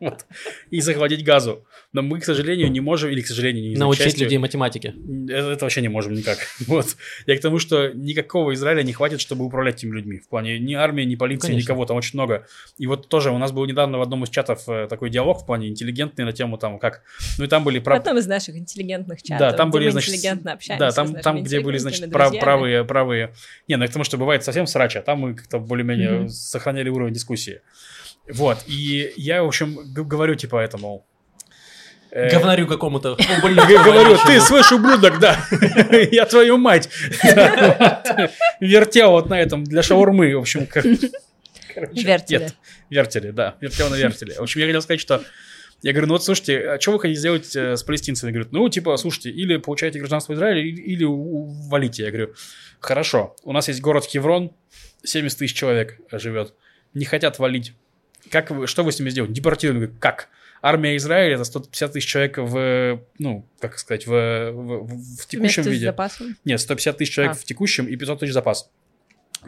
вот, и захватить газу. Но мы, к сожалению, не можем, или, к сожалению, не Научить счастью, людей математике. Это, это вообще не можем никак. Вот. Я к тому, что никакого Израиля не хватит, чтобы управлять этими людьми. В плане ни армии, ни полиции, Конечно. никого, там очень много. И вот тоже у нас был недавно в одном из чатов э, такой диалог в плане интеллигентный на тему там как... Ну и там были прав... одном из наших интеллигентных чатов, Да, там где были, мы значит, интеллигентно общаемся Да, там, там где были, значит, прав- правые, правые... Не, ну тому, что бывает совсем срач, а там мы как-то более-менее Мгм. сохраняли уровень дискуссии. Вот, и я, в общем, говорю типа этому... э, Говнарю какому-то. Говорю, ты слышь, ублюдок, да, я твою мать. Вертел вот на этом для шаурмы, в общем. Вертеле. Нет, вертели, да, вертел на вертеле. В общем, я хотел сказать, что я говорю, ну вот слушайте, а что вы хотите сделать э, с палестинцами? Говорят, ну типа, слушайте, или получаете гражданство Израиля, или, или валите. Я говорю, хорошо, у нас есть город Хеврон, 70 тысяч человек живет, не хотят валить. Как вы, что вы с ними сделаете? Говорю, как? Армия Израиля это 150 тысяч человек в, ну, как сказать, в, в, в- в текущем Вместе с виде. запасом. Нет, 150 тысяч человек А. в текущем и 500 тысяч запас.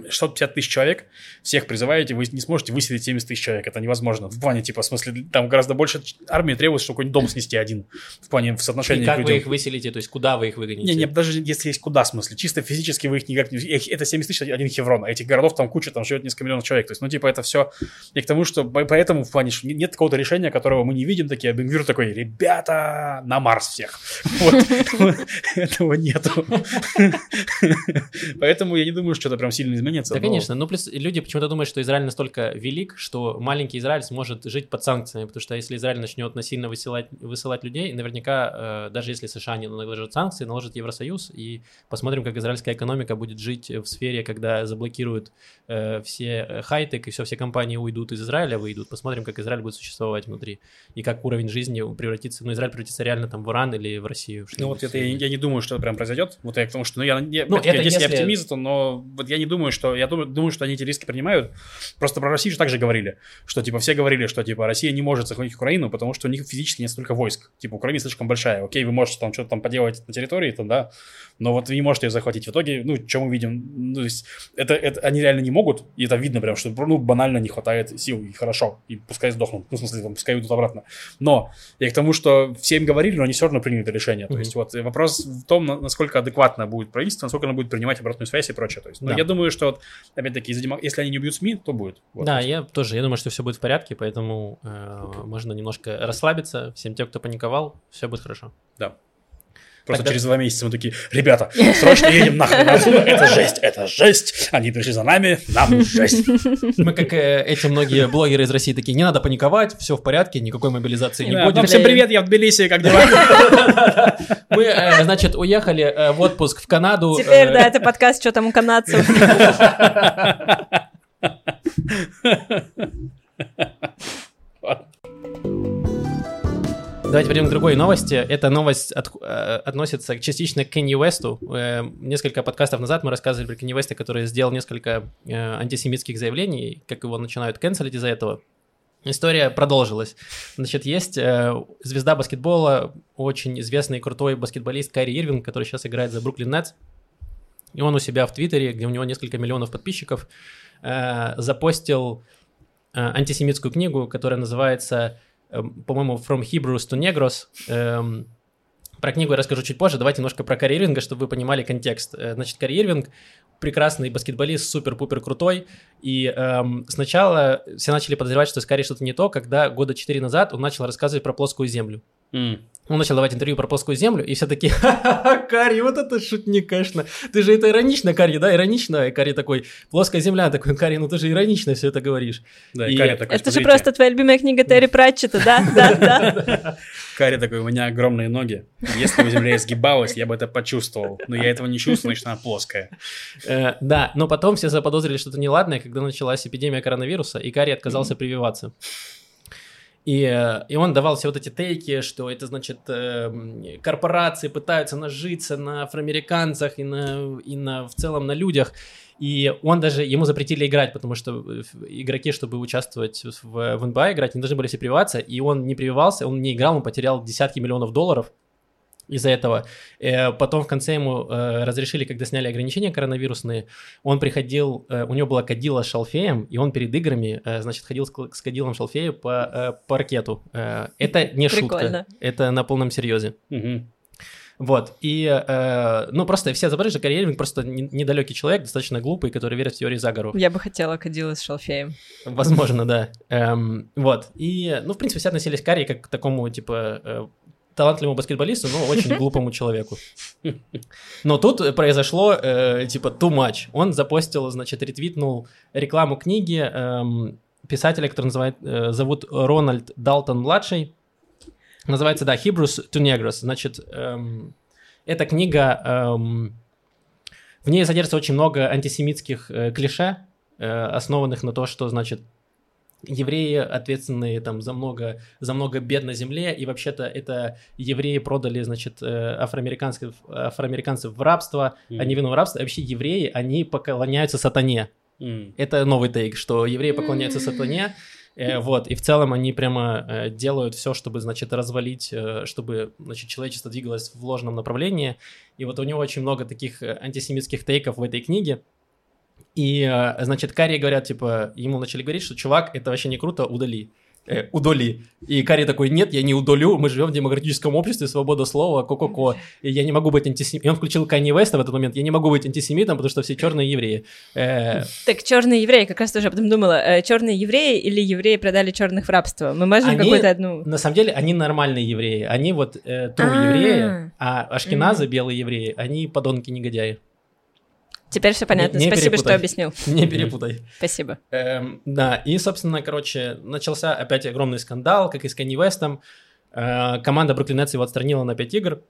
650 тысяч человек, всех призываете, вы не сможете выселить 70 тысяч человек, это невозможно. В плане, типа, в смысле, там гораздо больше армии требуется, чтобы какой-нибудь дом снести один, в плане в соотношении И как вы их выселите, то есть куда вы их выгоните? Не, не, даже если есть куда, в смысле, чисто физически вы их никак не... Это 70 тысяч, один Хеврон, а этих городов там куча, там живет несколько миллионов человек. То есть, ну, типа, это все... И к тому, что по- поэтому в плане, что нет какого-то решения, которого мы не видим, такие, а Бенгвир такой, ребята, на Марс всех. Этого нету. Поэтому я не думаю, что это прям сильно изменится. Да, но- конечно. Ну, плюс люди почему-то думают, что Израиль настолько велик, что маленький Израиль сможет жить под санкциями, потому что если Израиль начнет насильно высылать, высылать людей, наверняка, э, даже если США не наложат санкции, наложит Евросоюз, и посмотрим, как израильская экономика будет жить в сфере, когда заблокируют э, все э, хай-тек, и все, все компании уйдут из Израиля, выйдут. Посмотрим, как Израиль будет существовать внутри, и как уровень жизни превратится, ну, Израиль превратится реально там в Иран или в Россию. Ну вот это я, я не думаю, что это прям произойдет. Вот я к тому, что ну, я, я, Ну, это я если- оптимист, но вот я не думаю, что я думаю, думаю, что они эти риски принимают. Просто про Россию же также говорили, что типа все говорили, что типа Россия не может захватить Украину, потому что у них физически нет столько войск. Типа Украина слишком большая. Окей, вы можете там что-то там поделать на территории, то да, но вот вы не можете ее захватить. В итоге, ну, что мы видим, ну, то есть это, это они реально не могут, и это видно прям, что ну банально не хватает сил, и хорошо, и пускай сдохнут, ну, в смысле, там, пускай уйдут обратно. Но я к тому, что всем говорили, но они все равно приняли это решение. То есть вот вопрос в том, на- насколько адекватно будет правительство, насколько оно будет принимать обратную связь и прочее. То есть, ну, Да. я думаю, что вот, опять-таки, если они не убьют СМИ, то будет. Вот. Да, я тоже, я думаю, что все будет в порядке, поэтому э, можно немножко расслабиться. Всем тем, кто паниковал, все будет хорошо. Да. Просто Тогда- через два месяца мы такие, ребята, срочно едем нахрен отсюда, это жесть, это жесть, они пришли за нами, нам жесть. Мы, как э, эти многие блогеры из России, такие, не надо паниковать, все в порядке, никакой мобилизации не Да, будет. всем привет, я в Тбилиси, как дела? Мы, э, значит, уехали э, в отпуск в Канаду. Теперь, э, да, это подкаст «Что там у канадцев?» Давайте перейдем к другой новости. Эта новость от- э, относится частично к Кенни Уэсту. Э, Несколько подкастов назад мы рассказывали про Кенни Уэста, который сделал несколько э, антисемитских заявлений, как его начинают канцелить из-за этого. История продолжилась. Значит, есть э, звезда баскетбола, очень известный и крутой баскетболист Кайри Ирвинг, который сейчас играет за Бруклин Нетс. И он у себя в Твиттере, где у него несколько миллионов подписчиков, э, запостил э, антисемитскую книгу, которая называется, по-моему, From Hebrews to Negros. Эм, Про книгу я расскажу чуть позже. Давайте немножко про Карри Ирвинга, чтобы вы понимали контекст. Э, Значит, Карри Ирвинг прекрасный баскетболист, супер-пупер крутой. И эм, сначала все начали подозревать, что с Карри что-то не то, когда года 4 назад он начал рассказывать про плоскую землю. М. Он начал давать интервью про плоскую землю, и все такие, ха-ха-ха, Карри, вот это шутник, конечно. Ты же это иронично, Карри, да, иронично. И Карри такой, плоская земля, такой, Карри, ну ты же иронично все это говоришь. Да, И и Карри такой, Это же просто твоя любимая книга Терри Пратчета, да? Да, да. Карри такой, у меня огромные ноги. Если бы земля изгибалась, я бы это почувствовал. Но я этого не чувствую, значит, она плоская. Э, да, но потом все заподозрили что-то неладное, когда началась эпидемия коронавируса, и Карри отказался прививаться. И, э, и он давал все вот эти тейки, что это значит э, корпорации пытаются нажиться на афроамериканцах и, на, и на, в целом на людях. И он даже, ему запретили играть, потому что э, игроки, чтобы участвовать в, в НБА играть, не должны были все прививаться, и он не прививался, он не играл, он потерял десятки миллионов долларов из-за этого. Э, Потом в конце ему э, разрешили, когда сняли ограничения коронавирусные, он приходил, э, у него была кадила с шалфеем, и он перед играми, значит, ходил с кадилом шалфея по паркету. Это не шутка, Прикольно. это на полном серьезе. Мгм. Вот, и, э, ну, просто все забыли, что Карри Ирвинг просто не- недалекий человек, достаточно глупый, который верит в теории заговоров. Я бы хотела кадила с шалфеем. Возможно, да. Эм, вот. И, ну, в принципе, все относились к Карри как к такому, типа, талантливому баскетболисту, но очень глупому человеку. Но тут произошло, э, типа, too much. Он запостил, значит, ретвитнул рекламу книги эм, писателя, который называет, э, зовут Рональд Далтон-младший. Называется, да, Hebrews to Negros. Значит, эм, эта книга, эм, в ней содержится очень много антисемитских э, клише, э, основанных на то, что, значит, евреи ответственные там за много, за много бед на земле, и вообще-то это евреи продали, значит, э, афроамериканцев, афроамериканцев в рабство, Мгм. они виновны в рабстве, а вообще евреи, они поклоняются сатане. М. Это новый тейк, что евреи поклоняются сатане, э, вот, и в целом они прямо э, делают все, чтобы, значит, развалить, э, чтобы, значит, человечество двигалось в ложном направлении, и вот у него очень много таких э, антисемитских тейков в этой книге, и, э, значит, Карри говорят, типа, ему начали говорить, что, чувак, это вообще не круто, удали. Э, удали. И Карри такой, нет, я не удалю, мы живем в демократическом обществе, свобода слова, ко-ко-ко. И я не могу быть антисемитом. И он включил Канни Веста в этот момент, я не могу быть антисемитом, потому что все черные евреи. Э, Так, черные евреи, как раз тоже об этом думала. черные евреи или евреи продали черных в рабство? Мы можем Они- какую-то одну... На самом деле, они нормальные евреи. Они вот э, true А. евреи, а ашкеназы, белые евреи, они подонки-негодяи. Теперь все понятно. Не- не Спасибо, что перепутай. объяснил. Не перепутай. Спасибо. Эм, да, и, собственно, короче, начался опять огромный скандал, как и с Канни Вестом. Э, команда Бруклин Нетс его отстранила на 5 игр.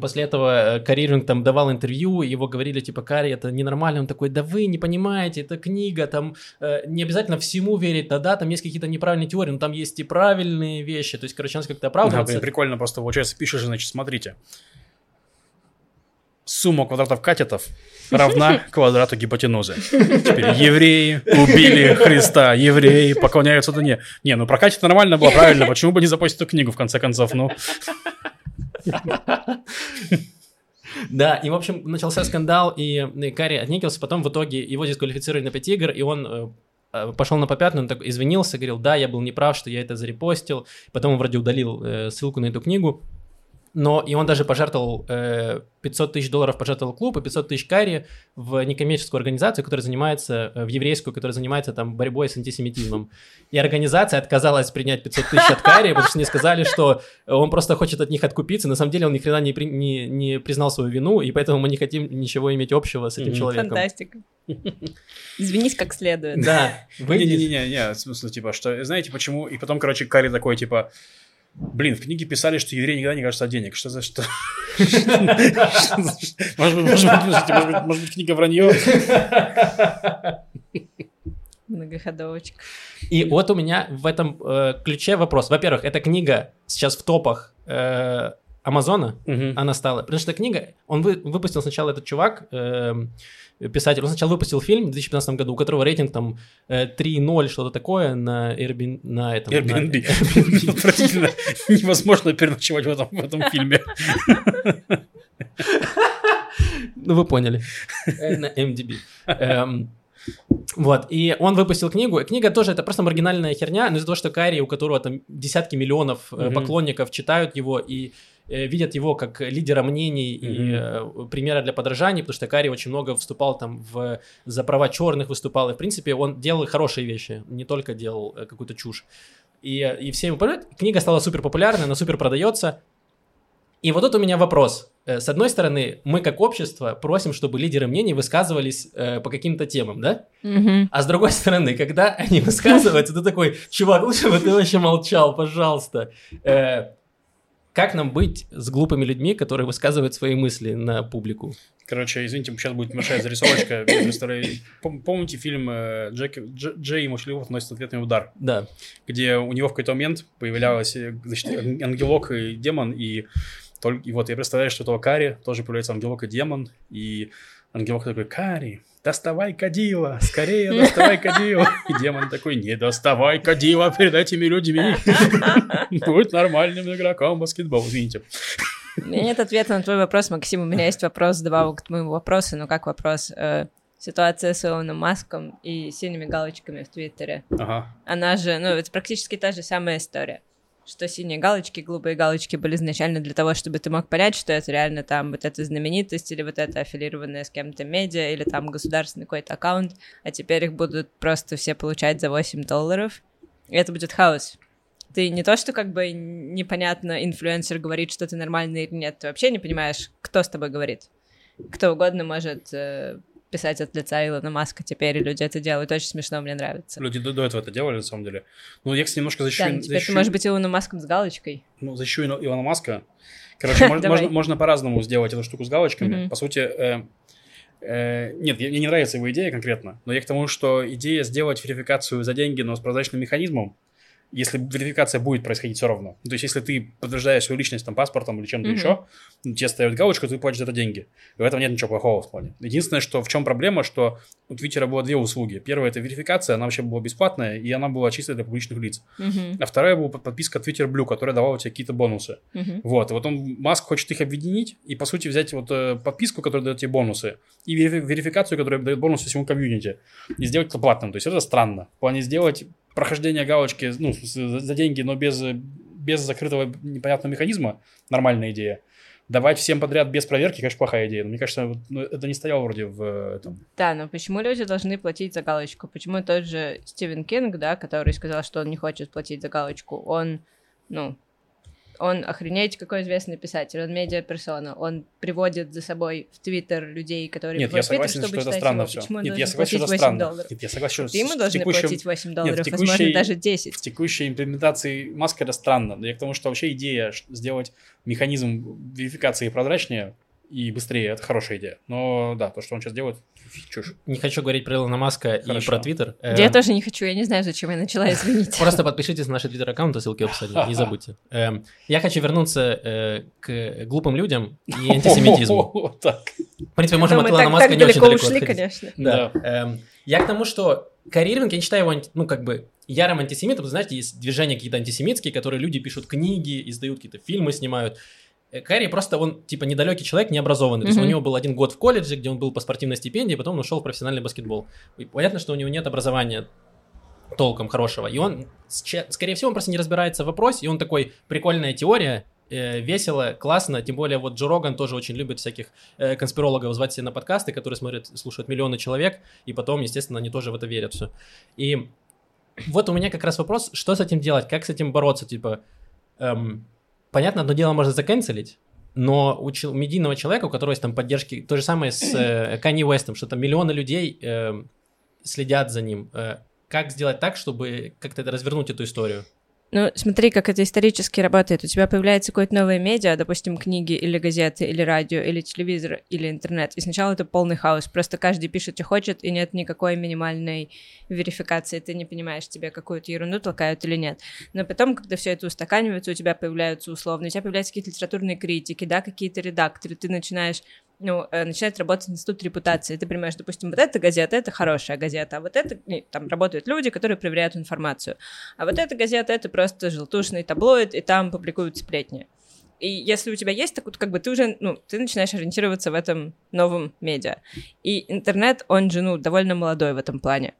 После этого э, Карри Ирвинг там давал интервью, его говорили, типа, Карри, это ненормально. Он такой, да вы не понимаете, это книга, там э, не обязательно всему верить, да-да, там есть какие-то неправильные теории, но там есть и правильные вещи. То есть, короче, он как-то Да, оправдывается. блин, прикольно просто получается, пишешь, значит, смотрите. Сумма квадратов катетов равна квадрату гипотенузы. Теперь евреи убили Христа, евреи поклоняются Дуне. Не, ну про катет нормально было, правильно, почему бы не запостить эту книгу, в конце концов, ну. Да, и, в общем, начался скандал, и, и Карри отнекился, потом в итоге его дисквалифицировали на 5 игр, и он э, э, пошел на попятную, он так извинился, говорил, да, я был неправ, что я это зарепостил, потом он вроде удалил э, ссылку на эту книгу, но и он даже пожертвовал э, 500 тысяч долларов пожертвовал клуб и 500 тысяч карри в некоммерческую организацию, которая занимается, э, в еврейскую, которая занимается там борьбой с антисемитизмом. И организация отказалась принять 500 тысяч от карри, потому что они сказали, что он просто хочет от них откупиться. На самом деле он ни хрена не, при- не, не признал свою вину, и поэтому мы не хотим ничего иметь общего с этим Мгм. человеком. Фантастика. Извинись как следует. Да. Не-не-не, в смысле, типа, что, знаете почему? И потом, короче, Карри такой, типа, блин, в книге писали, что евреи никогда не кажутся денег. Что за что? Может быть, книга вранье? Многоходовочка. И вот у меня в этом э, ключе вопрос. Во-первых, эта книга сейчас в топах э, Амазона, она стала. Потому что книга, он вы- выпустил сначала этот чувак, эм, писатель, он сначала выпустил фильм в 2015 году, у которого рейтинг там э, 3.0, что-то такое на Airbnb. На этом, на- Airbnb. Отвратительно. Невозможно переночевать в этом, в этом фильме. Ну, вы поняли. Э, На MDB. Эм, Вот, и он выпустил книгу. И книга тоже это просто маргинальная херня, но из-за того, что Карри, у которого там десятки миллионов э, Мгм. поклонников читают его и э, видят его как лидера мнений и Мгм. э, примера для подражания, потому что Карри очень много выступал там в, за права черных выступал, и в принципе он делал хорошие вещи, не только делал э, какую-то чушь. И, э, и все его понимают. Книга стала супер популярной, она супер продается. И вот тут у меня вопрос. Э, С одной стороны, мы как общество просим, чтобы лидеры мнений высказывались э, по каким-то темам, да? Мгм. А с другой стороны, когда они высказываются, ты такой, чувак, лучше бы ты вообще молчал, пожалуйста. Э, Как нам быть с глупыми людьми, которые высказывают свои мысли на публику? Короче, извините, сейчас будет большая зарисовочка. Помните фильм э, Джек, Дж- Джей и Мушливов носит ответный удар? Да. где у него в какой-то момент появлялась, э, значит, ан- ангелок и демон, и, и вот я представляю, что у этого Кари тоже появляется ангелок и демон, и ангелок такой, Кари, доставай кадила, скорее доставай кадила. И демон такой, не доставай кадила перед этими людьми. Будь нормальным игроком в баскетбол, извините. У меня нет ответа на твой вопрос, Максим. У меня есть вопрос, добавок к твоему вопросу, но как вопрос? Э, Ситуация с Илоном Маском и синими галочками в Твиттере. Ага. Она же, ну, это практически та же самая история. Что синие галочки, голубые галочки были изначально для того, чтобы ты мог понять, что это реально там вот эта знаменитость или вот это аффилированная с кем-то медиа или там государственный какой-то аккаунт, а теперь их будут просто все получать за 8 долларов. И это будет хаос. Ты не то, что как бы непонятно, инфлюенсер говорит, что ты нормальный или нет, ты вообще не понимаешь, кто с тобой говорит. Кто угодно может э, писать от лица Илона Маска теперь, и люди это делают. Очень смешно, мне нравится. Люди до, до этого это делали, на самом деле. Ну, я, кстати, немножко защищу... Да, теперь защищу- ты можешь быть Илоном Маском с галочкой. ну, защищу Ил- Илона Маска. Короче, можно, можно по-разному сделать эту штуку с галочками. По сути, э, э, нет, мне не нравится его идея конкретно, но я к тому, что идея сделать верификацию за деньги, но с прозрачным механизмом, если верификация будет происходить все равно. То есть, если ты подтверждаешь свою личность там паспортом или чем-то Мгм. еще, ну, тебе ставят галочку, ты платишь за это деньги. И в этом нет ничего плохого в плане. Единственное, что в чем проблема, что у Твиттера было две услуги. Первая это верификация, она вообще была бесплатная, и она была чисто для публичных лиц. Мгм, А вторая была под- подписка Twitter Blue, которая давала тебе какие-то бонусы. мгм. Вот, и вот он, Маск хочет их объединить и, по сути, взять вот э, подписку, которая дает тебе бонусы, и верифи- верификацию, которая дает бонусы всему комьюнити, и сделать это платным. То есть это странно. В плане сделать прохождение галочки, ну, за, деньги, но без, без закрытого непонятного механизма, нормальная идея. Давать всем подряд без проверки, конечно, плохая идея. Но мне кажется, ну, это не стояло вроде в этом. Да, но почему люди должны платить за галочку? Почему тот же Стивен Кинг, да, который сказал, что он не хочет платить за галочку, он, ну, Он охренеть какой известный писатель, он медиаперсона, он приводит за собой в Твиттер людей, которые Нет, я согласен, что это странно все. Почему он Нет, я согласен, что это 8 странно. Нет, я согласен, ему что в должен текущем- платить 8 Нет, долларов, возможно, текущей- даже 10. В текущей имплементации Маска это странно. Но я к тому, что вообще идея сделать механизм верификации прозрачнее и быстрее, это хорошая идея. Но да, то, что он сейчас делает, чушь. Не хочу говорить про Илона Маска и Хорошо. про Твиттер. Э, Я тоже не хочу, я не знаю, зачем я начала, извините. Просто подпишитесь на наши твиттер-аккаунты, ссылки в описании, не забудьте. Эм, Я хочу вернуться э, к глупым людям и антисемитизму. Вот так. В принципе, можем Да, от Илона Маска не очень далеко ушли, конечно. Да. Эм, Я к тому, что Ирвинг, я не считаю его, ну, как бы, ярым антисемитом. Знаете, есть движения какие-то антисемитские, которые люди пишут книги, издают какие-то фильмы, снимают. Э, Кайри просто, он, типа, недалекий человек, необразованный. То есть у него был один год в колледже, где он был по спортивной стипендии, потом он ушел в профессиональный баскетбол. И понятно, что у него нет образования толком хорошего. И он, скорее всего, он просто не разбирается в вопросе, и он такой, прикольная теория, э, весело, классно, тем более вот Джо Роган тоже очень любит всяких э, конспирологов звать себе на подкасты, которые смотрят, слушают миллионы человек, и потом, естественно, они тоже в это верят все. И вот у меня как раз вопрос, что с этим делать, как с этим бороться, типа, эм, понятно, одно дело можно заканцелить, но у чел- медийного человека, у которого есть там поддержки, то же самое с э, Уэстом, что там миллионы людей эм, следят за ним, э, как сделать так, чтобы как-то развернуть эту историю? Ну, смотри, как это исторически работает. У тебя появляется какое-то новое медиа, допустим, книги или газеты, или радио, или телевизор, или интернет. И сначала это полный хаос. Просто каждый пишет, что хочет, и нет никакой минимальной верификации. Ты не понимаешь, тебе какую-то ерунду толкают или нет. Но потом, когда все это устаканивается, у тебя появляются условно, у тебя появляются какие-то литературные критики, да, какие-то редакторы, ты начинаешь ну, э, начинает работать институт репутации. Ты понимаешь, допустим, вот эта газета, это хорошая газета, а вот это, там работают люди, которые проверяют информацию. А вот эта газета, это просто желтушный таблоид, и там публикуют сплетни. И если у тебя есть такой, как бы ты уже, ну, ты начинаешь ориентироваться в этом новом медиа. И интернет, он же, ну, довольно молодой в этом плане.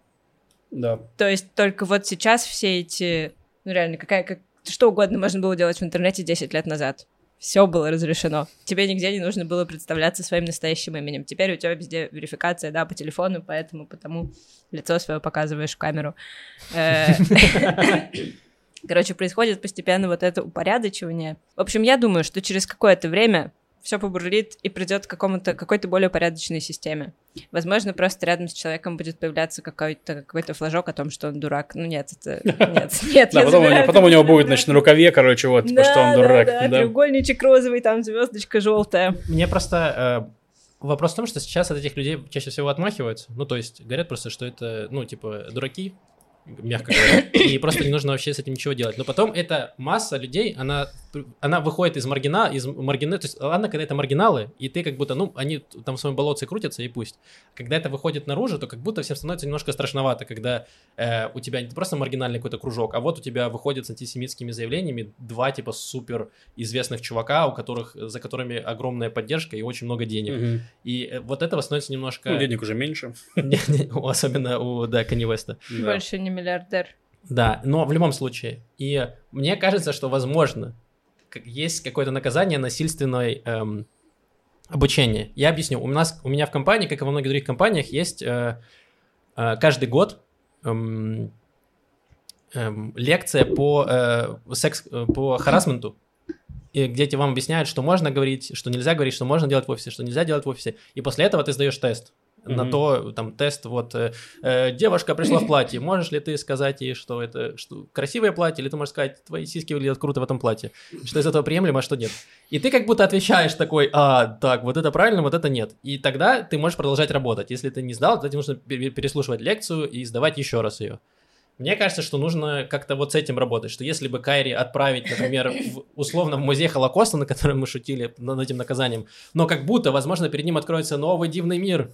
Да. То есть только вот сейчас все эти, ну, реально, какая, как, что угодно можно было делать в интернете 10 лет назад. Все было разрешено. Тебе нигде не нужно было представляться своим настоящим именем. Теперь у тебя везде верификация, да, по телефону, поэтому потому лицо свое показываешь в камеру. Э, Короче, происходит постепенно вот это упорядочивание. В общем, я думаю, что через какое-то время все побурлит и придет к какому-то какой-то более порядочной системе. Возможно, просто рядом с человеком будет появляться какой-то какой-то флажок о том, что он дурак. Ну нет, это нет, нет. Да, потом, у него- потом у это него себе будет, значит, на рукаве, короче, вот, типа, что он дурак. Да, да, да. треугольничек розовый, там звездочка желтая. Мне просто э, вопрос в том, что сейчас от этих людей чаще всего отмахиваются. Ну, то есть говорят просто, что это, ну, типа, дураки, мягко говоря, и просто не нужно вообще с этим ничего делать. Но потом эта масса людей, она, она выходит из маргина, из маргина, то есть ладно, когда это маргиналы, и ты как будто, ну, они там в своем болотце крутятся, и пусть. Когда это выходит наружу, то как будто всем становится немножко страшновато, когда э, у тебя не просто маргинальный какой-то кружок, а вот у тебя выходят с антисемитскими заявлениями два типа супер известных чувака, у которых, за которыми огромная поддержка и очень много денег. Мгм. И э, вот этого становится немножко... Ну, денег уже меньше. Особенно у, да, Канни. Да. Больше не миллиардер. Да, но в любом случае. И мне кажется, что, возможно, есть какое-то наказание насильственной эм, обучения. Я объясню. У нас, у меня в компании, как и во многих других компаниях, есть э, э, каждый год эм, эм, лекция по э, секс, э, по харасменту, где тебе вам объясняют, что можно говорить, что нельзя говорить, что можно делать в офисе, что нельзя делать в офисе. И после этого ты сдаешь тест. На Мгм. то, там, тест, вот, э, э, девушка пришла в платье, можешь ли ты сказать ей, что это что, красивое платье, или ты можешь сказать, твои сиськи выглядят круто в этом платье, что из этого приемлемо, а что нет. И ты как будто отвечаешь такой, а, так, вот это правильно, вот это нет. И тогда ты можешь продолжать работать. Если ты не сдал, то тебе нужно пере- переслушивать лекцию и сдавать еще раз ее. Мне кажется, что нужно как-то вот с этим работать, что если бы Кайри отправить, например, в, условно в музей Холокоста, на котором мы шутили над этим наказанием, но как будто, возможно, перед ним откроется новый дивный мир.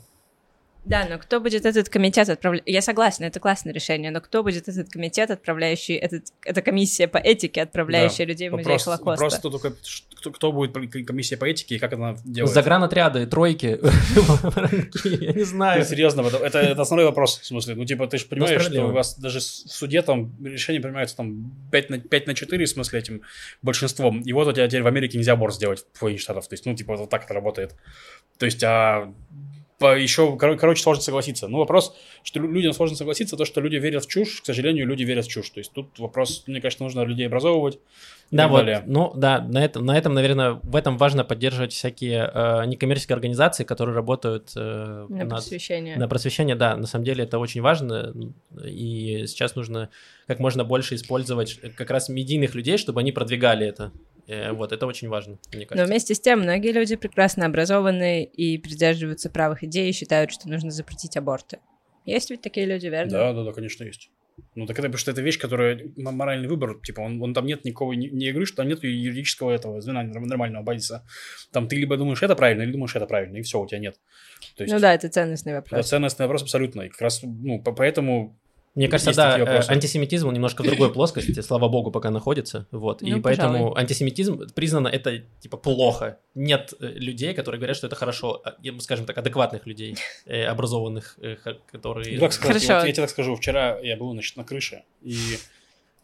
Да, но кто будет этот комитет отправлять? Я согласна, это классное решение, но кто будет этот комитет, отправляющий, этот, эта комиссия по этике, отправляющая людей в музей Вопрос, Холокоста? вопрос кто, только, кто, кто будет комиссия по этике и как она делает. Загранотряды, тройки, я не Ну, знаю. серьезно, это, это, основной вопрос, в смысле. Ну, типа, ты же понимаешь, что у вас даже в суде там решение принимается там 5 на, 5 на 4, в смысле, этим большинством. И вот у тебя теперь в Америке нельзя аборт сделать в штатов. То есть, ну, типа, вот так это работает. То есть, а по- еще, кор- короче, сложно согласиться. Ну, вопрос, что лю- людям сложно согласиться, то, что люди верят в чушь, к сожалению, люди верят в чушь. То есть тут вопрос, мне кажется, нужно людей образовывать. Да, вот, далее. ну да, на этом, на этом, наверное, в этом важно поддерживать всякие э, некоммерческие организации, которые работают э, На над- просвещение. На просвещение, да, на самом деле это очень важно, и сейчас нужно как можно больше использовать как раз медийных людей, чтобы они продвигали это. Э, Вот, это очень важно, мне Но кажется. вместе с тем, многие люди прекрасно образованы и придерживаются правых идей и считают, что нужно запретить аборты. Есть ведь такие люди, верно? Да, да, да, конечно, есть. Ну, так это потому что это вещь, которая моральный выбор, типа, он, он там нет никакого, не, не игры, что там нет юридического этого звена норм- нормального базиса. Там ты либо думаешь, это правильно, или думаешь, это правильно, и все, у тебя нет. То есть, Ну да, это ценностный это вопрос. ценностный вопрос абсолютно. И как раз, ну, по- поэтому Мне кажется, да, э, антисемитизм он немножко в другой плоскости, слава богу, пока находится. Вот. и Ну, поэтому пожалуй. антисемитизм признано это типа плохо. Нет э, людей, которые говорят, что это хорошо, а, скажем так, адекватных людей, э, образованных, которые. Ну, как сказать, Хорошо. вот я тебе так скажу, вчера я был, значит, на крыше, и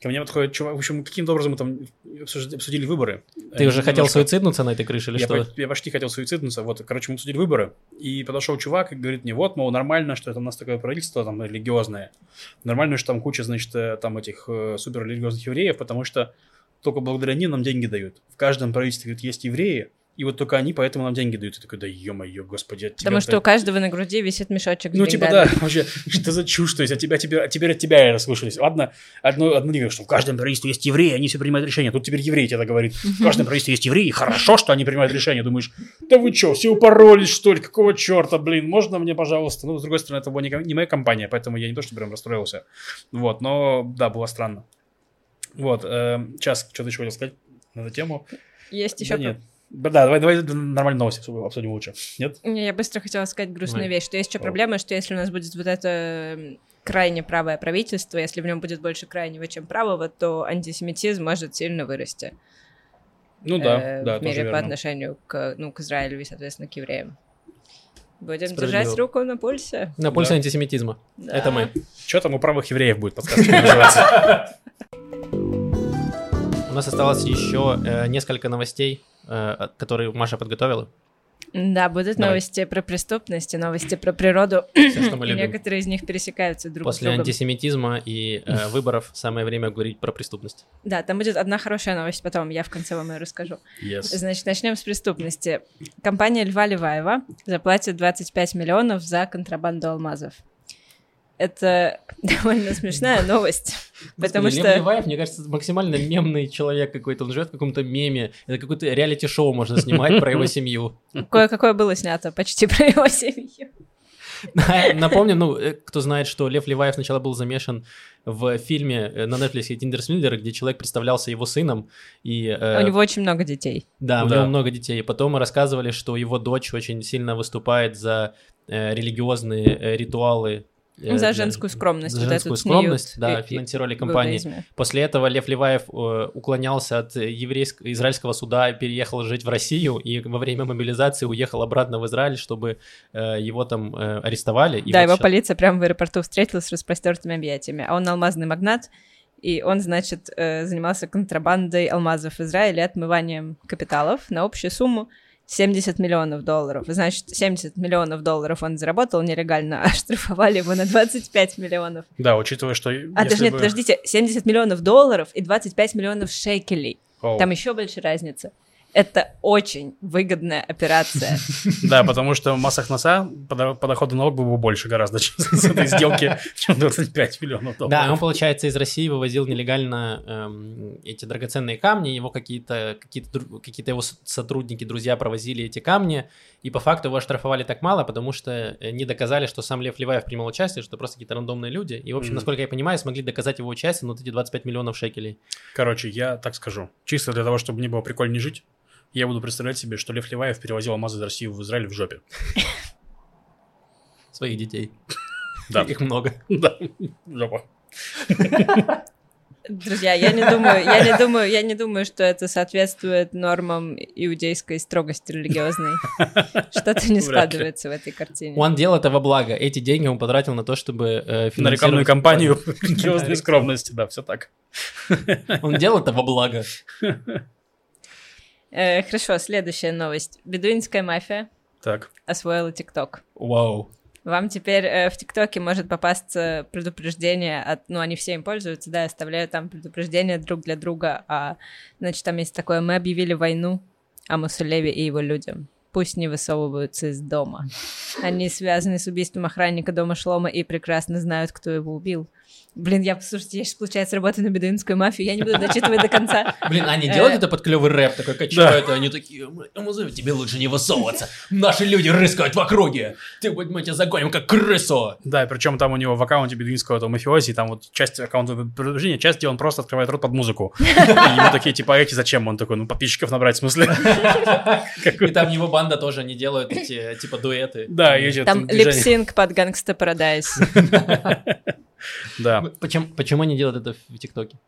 ко мне подходит чувак, в общем, каким-то образом мы там обсудили выборы. Ты уже хотел немножко. суициднуться на этой крыше или я, что? по- я почти хотел суициднуться. Вот, короче, мы обсудили выборы. И подошел чувак и говорит мне, вот, мол, нормально, что это у нас такое правительство там религиозное. Нормально, что там куча, значит, э, там этих э, суперрелигиозных евреев, потому что только благодаря ним нам деньги дают. В каждом правительстве, говорит, есть евреи, и вот только они поэтому нам деньги дают. И такой, да ё-моё, господи, от тебя Потому что у каждого на груди висит мешочек с ну, типа, да, вообще, что за чушь, то есть, от тебя, теперь, теперь от тебя расслышались. Ладно, одно, одно говорю, что в каждом правительстве есть евреи, они все принимают решения. Тут теперь еврей тебе говорит. В каждом правительстве есть евреи, хорошо, что они принимают решения. Думаешь, да вы что, все упоролись, что ли? Какого черта, блин, можно мне, пожалуйста? Ну, с другой стороны, это была не, не моя компания, поэтому я не то, что прям расстроился. Вот, но, да, было странно. Вот, э, сейчас, что ты еще хотел сказать на эту тему? Есть Да еще нет. Да, давай, давай нормальные новости обсудим лучше. Нет? Не, Я быстро хотела сказать грустную Давай. вещь, что есть еще проблема, что если у нас будет вот это крайне правое правительство, если в нем будет больше крайнего, чем правого, то антисемитизм может сильно вырасти Ну да, э, да, в тоже мире по верно. отношению к, ну, к Израилю и, соответственно, к евреям. Будем держать руку на пульсе. На пульсе Да. антисемитизма. Да. Это мы. Что там у правых евреев будет подсказка? У нас осталось еще э, несколько новостей, э, которые Маша подготовила. Да, будут Давай. новости про преступность и новости про природу. Все, что мы И любим. некоторые из них пересекаются друг с После другом. антисемитизма и э, выборов самое время говорить про преступность. Да, там будет одна хорошая новость, потом я в конце вам ее расскажу. Yes. Значит, начнем с преступности. Компания Льва Леваева заплатит 25 миллионов за контрабанду алмазов. Это довольно смешная новость, потому Господи, что... Лев Леваев, мне кажется, максимально мемный человек какой-то. Он живет в каком-то меме. Это какое-то реалити-шоу можно снимать про его семью. Кое-какое было снято почти про его семью. Напомню, ну, э, кто знает, что Лев Леваев сначала был замешан в фильме э, на Netflix «Тиндер Свиндлер», где человек представлялся его сыном, и... э, У него очень много детей. Да, у Да. него много детей. Потом рассказывали, что его дочь очень сильно выступает за э, религиозные э, ритуалы. Э, Ну, за для- женскую скромность. За вот женскую скромность, да, и- и- финансировали в компании. После этого Лев Леваев э, уклонялся от еврейского, израильского суда, переехал жить в Россию и во время мобилизации уехал обратно в Израиль, чтобы э, его там э, арестовали. И да, вот его щас- полиция прямо в аэропорту встретила с распростертыми объятиями. А он алмазный магнат, и он, значит, э, занимался контрабандой алмазов в Израиле отмыванием капиталов на общую сумму 70 миллионов долларов. Значит, 70 миллионов долларов он заработал нелегально, а штрафовали его на 25 миллионов. Да, учитывая, что... А даже нет, бы- подождите, 70 миллионов долларов и 25 миллионов шекелей. Оу. Там еще больше разница. Это очень выгодная операция. Да, потому что массах носа подоходный налог был бы больше гораздо чем с этой сделки, чем 25 миллионов долларов. Да, он, получается, из России вывозил нелегально эм, эти драгоценные камни, его какие-то какие какие его сотрудники, друзья провозили эти камни, и по факту его оштрафовали так мало, потому что э, не доказали, что сам Лев Леваев принимал участие, что просто какие-то рандомные люди, и, в общем, насколько я понимаю, смогли доказать его участие, ну, вот эти 25 миллионов шекелей. Короче, я так скажу. Чисто для того, чтобы мне было прикольнее жить, я буду представлять себе, что Лев Леваев перевозил алмазы из России в Израиль в жопе. Своих детей. Да. Их много. Да, жопа. Друзья, я не думаю, я не думаю, я не думаю, что это соответствует нормам иудейской строгости религиозной. Что-то не складывается в этой картине. Он делал это во благо. Эти деньги он потратил на то, чтобы э, На финансировать- рекламную кампанию религиозной скромности, да, все так. Он делал это во благо. Э, хорошо, следующая новость. Бедуинская мафия Так. освоила ТикТок. Вау. Вам теперь э, в ТикТоке может попасться предупреждение от... Ну, они все им пользуются, да, оставляют там предупреждения друг для друга. А, значит, там есть такое, мы объявили войну Амусу Леви и его людям. Пусть не высовываются из дома. Они связаны с убийством охранника дома Шлома и прекрасно знают, кто его убил. Блин, я, слушайте, я сейчас, получается, работаю на бедуинскую мафию, я не буду дочитывать до конца. Блин, они Э. делают это под клевый рэп, такой качают, и они такие, «М, Амузов, тебе лучше не высовываться. Наши люди рыскают в округе. Ты, будь мы тебя загоним, как крысу. Да, и причем там у него в аккаунте бедуинского этого мафиози, там вот часть аккаунта предупреждения, часть, где он просто открывает рот под музыку. И ему такие, типа, а эти зачем? Он такой, ну, подписчиков набрать, в смысле? И там его банда тоже, они делают эти, типа, дуэты. Да, Там lip sync под Gangsta's Paradise. Да. Почему, почему они делают это в ТикТоке?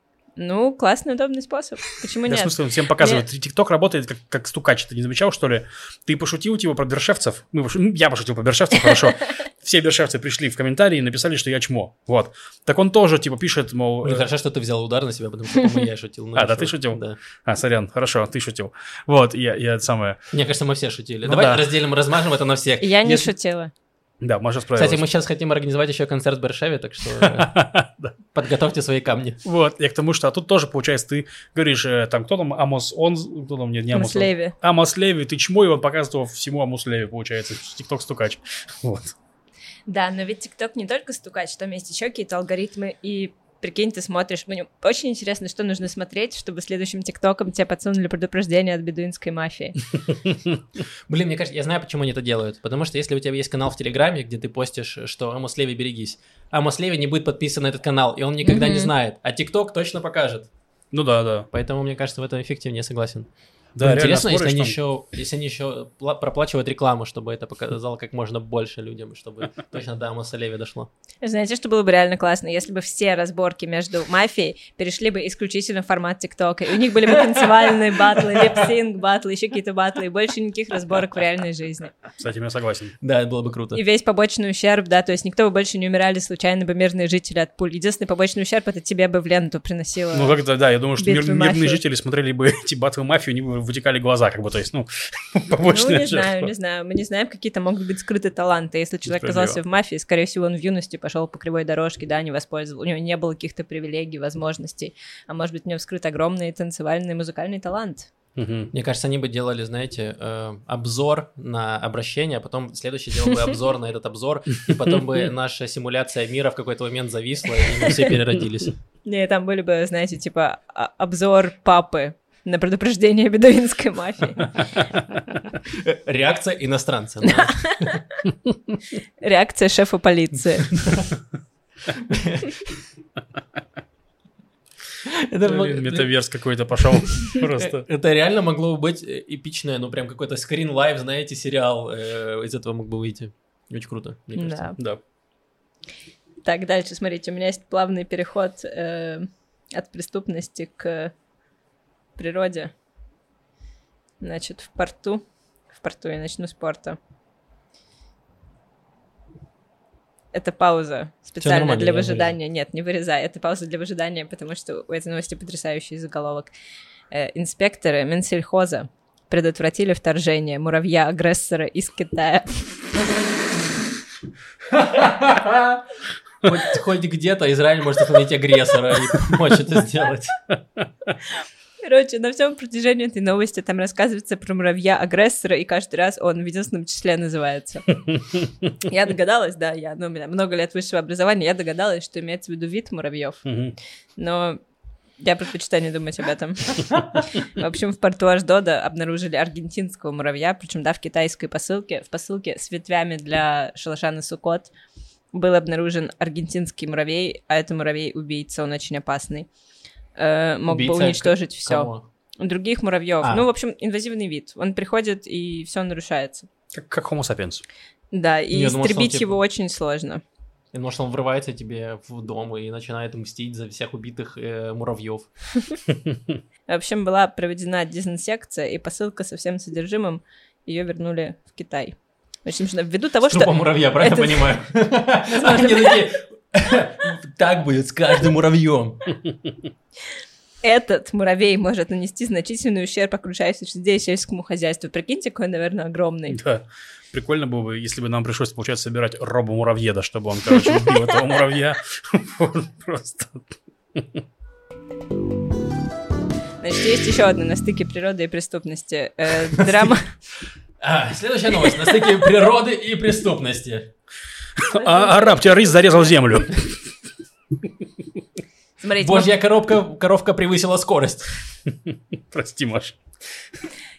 Ну, классный, удобный способ. Почему Да, в нет? смысле, он всем показывает. ТикТок работает как, как стукач, ты не замечал, что ли? Ты пошутил типа про бершевцев? Ну, я пошутил про бершевцев, хорошо. Все бершевцы пришли в комментарии и написали, что я чмо. Вот. Так он тоже, типа, пишет, мол... Э, хорошо, что ты взял удар на себя, потому что, я шутил. Ну, А, да, ты шутил? Да. А, сорян, хорошо, ты шутил. Вот, я, я это самое... Мне кажется, мы все шутили. Ну Давай да. разделим, размажем это на всех. Я не шутила. Да, Маша справилась. Кстати, мы сейчас хотим организовать еще концерт в Бершеве, так что подготовьте свои камни. Вот, я к тому, что, а тут тоже, получается, ты говоришь, э, там, кто там, Амос, он, кто там, нет, не Амос. Муслеви. Амос Леви, ты чмо, и он показывал всему Амос Леви, получается, тикток стукач. Вот. Да, но ведь ТикТок не только стукач, там есть еще какие-то алгоритмы, и прикинь, ты смотришь, мне очень интересно, что нужно смотреть, чтобы следующим ТикТоком тебе подсунули предупреждение от бедуинской мафии. Блин, мне кажется, я знаю, почему они это делают. Потому что если у тебя есть канал в Телеграме, где ты постишь, что Амос Леви берегись, Амос Леви не будет подписан на этот канал, и он никогда не знает. А ТикТок точно покажет. Ну да, да. Поэтому, мне кажется, в этом эффективнее согласен. Да, Ну, Интересно, если они там- еще, если они еще пла- проплачивают рекламу, чтобы это показало как можно больше людям, чтобы точно до Амоса Леви дошло. Знаете, что было бы реально классно, если бы все разборки между мафией перешли бы исключительно в формат ТикТока, и у них были бы танцевальные батлы, липсинг батлы, еще какие-то батлы, и больше никаких разборок в реальной жизни. Этим я согласен. Да, это было бы круто. И весь побочный ущерб, да, то есть никто бы больше не умирали случайно бы мирные жители от пуль. Единственный побочный ущерб это тебе бы в ленту приносило. Ну, как-то, да, я думаю, что мир- мирные жители смотрели бы эти батвы мафию, них бы вытекали глаза, как бы, то есть, ну, Ну, побочные не знаю, не знаю. Мы не знаем, какие там могут быть скрытые таланты. Если человек оказался в мафии, скорее всего, он в юности пошел по кривой дорожке, да, не воспользовался. У него не было каких-то привилегий, возможностей. А может быть, у него вскрыт огромный танцевальный музыкальный талант. Мне кажется, они бы делали, знаете, э, обзор на обращение, а потом следующий делал бы обзор на этот обзор, и потом бы наша симуляция мира в какой-то момент зависла, и мы все переродились. Не, там были бы, знаете, типа а- обзор папы на предупреждение бедуинской мафии. Реакция иностранца. да. Реакция шефа полиции. Это мог- Блин, Metaverse какой-то пошел просто. Это реально могло бы быть э, эпичное, ну прям какой-то screenlife, знаете, сериал э, из этого мог бы выйти. Очень круто, мне кажется. Да. Так, дальше, смотрите, у меня есть плавный переход э, от преступности к природе. Значит, в порту, в порту я начну с порта. Это пауза специально для выжидания. Нет, не вырезай. Это пауза для выжидания, потому что у этой новости потрясающий заголовок. Э, инспекторы Минсельхоза предотвратили вторжение муравья-агрессора из Китая. Хоть, хоть где-то Израиль может остановить агрессора и помочь это сделать. Короче, на всем протяжении этой новости там рассказывается про муравья-агрессора, и каждый раз он в единственном числе называется. Я догадалась, да, я, ну, у меня много лет высшего образования, я догадалась, что имеется в виду вид муравьев, но я предпочитаю не думать об этом. В общем, в порту Аждода обнаружили аргентинского муравья, причем, да, в китайской посылке, в посылке с ветвями для шалаша на Сукот был обнаружен аргентинский муравей, а это муравей-убийца, он очень опасный. Э, Мог бы Убийца уничтожить все. Кого? Других муравьев. А. Ну, в общем, инвазивный вид. Он приходит, и все нарушается. Как, как Homo sapiens. Да, и Я думал, истребить типа- его очень сложно. И, Может, он врывается тебе в дом и начинает мстить за всех убитых э, муравьев. В общем, была проведена дезинсекция, и посылка со всем содержимым ее вернули в Китай. Общем, что ввиду того, Трупа что... муравья, правильно понимаю? Так будет с каждым муравьем. этот муравей может нанести значительный ущерб окружающей среде и сельскому хозяйству. Прикиньте, какой, наверное, огромный. Да. Прикольно было бы, если бы нам пришлось, получается, собирать робу муравьеда, чтобы он, короче, убил этого муравья. Просто. Значит, есть еще одна на стыке природы и преступности. Э, драма... А, следующая новость. На стыке природы и преступности. А араб террорист зарезал землю. Смотрите, Божья коробка, коровка превысила скорость. Прости, Маш.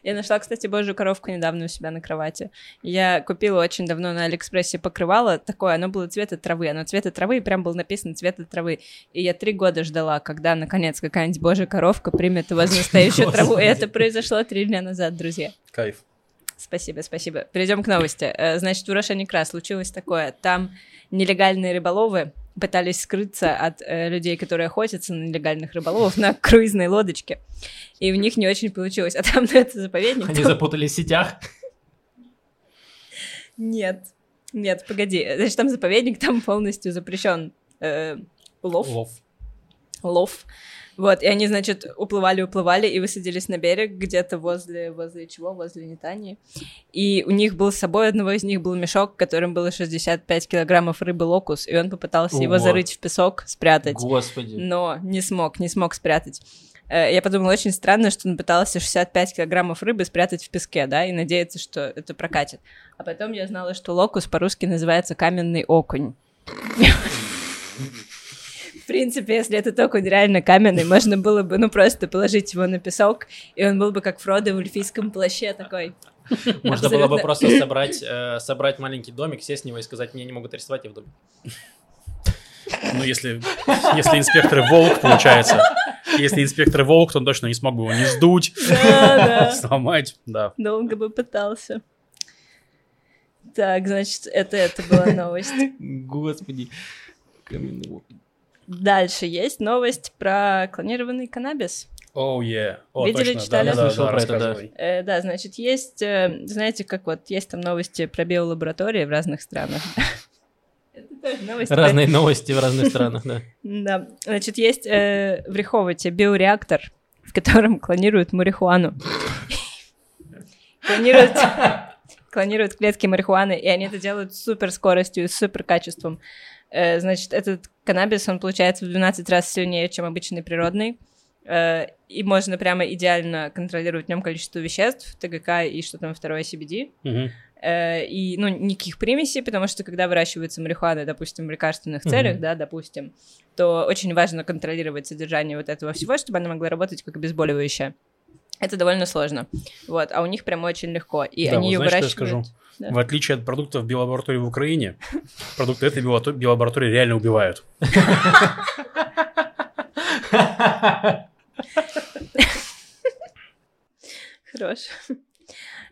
Я нашла, кстати, божью коровку недавно у себя на кровати. Я купила очень давно на Алиэкспрессе покрывало такое, оно было цвета травы, оно цвета травы, и прям было написано цвета травы. И я три года ждала, когда, наконец, какая-нибудь божья коровка примет его за настоящую траву. И это произошло три дня назад, друзья. Кайф. Спасибо, спасибо. Перейдем к новости. Э, Значит, в Урошаникра случилось такое. Там нелегальные рыболовы пытались скрыться от э, людей, которые охотятся на нелегальных рыболовов на круизной лодочке. И у них не очень получилось. А там, ну, это заповедник. Они там- запутались в сетях. Нет. Нет, погоди. Значит, там заповедник, там полностью запрещен э, улов. Лов. Лов. Вот, и они, значит, уплывали, уплывали и высадились на берег где-то возле, возле чего? Возле Нетании. И у них был с собой, одного из них был мешок, в котором было 65 килограммов рыбы локус, и он попытался его Ого. зарыть в песок, спрятать, Господи. но не смог, не смог спрятать. Э, Я подумала, очень странно, что он пытался 65 килограммов рыбы спрятать в песке, да, и надеяться, что это прокатит. А потом я знала, что локус по-русски называется каменный окунь. В принципе, если этот окунь реально каменный, можно было бы, ну, просто положить его на песок, и он был бы как Фродо в эльфийском плаще такой. Можно было бы просто собрать, э, собрать маленький домик, сесть в него и сказать, мне не могут арестовать, я в доме. Ну, если, если инспектор волк, получается. Если инспектор волк, то он точно не смог бы его не сдуть, Да, да. сломать. Да. Долго бы пытался. Так, значит, это, это была новость. Господи. Каменный окунь. Дальше есть новость про клонированный каннабис. Оу, е. О, Видели, точно, читали? да, да, Слышал да, про это, да. Э, да, значит, есть, э, знаете, как вот есть там новости про биолаборатории в разных странах. Новости. Разные новости в разных странах, да. Да, значит, есть э, в Риховоте биореактор, в котором клонируют марихуану. Клонируют, клонируют клетки марихуаны, и они это делают с супер скоростью и супер качеством. Э, значит, этот каннабис, он получается в 12 раз сильнее, чем обычный природный. Э, и можно прямо идеально контролировать в нем количество веществ, ТГК и что там второе CBD. Мгм. Э, и, ну, никаких примесей, потому что когда выращивается марихуана, допустим, в лекарственных целях, да, допустим, то очень важно контролировать содержание вот этого всего, чтобы она могла работать как обезболивающее. Это довольно сложно. Вот, а у них прям очень легко. И Да, они вот ее знаешь, что я выращивают. скажу? Да. В отличие от продуктов биолаборатории в Украине, продукты этой биолаборатории реально убивают. Хорош.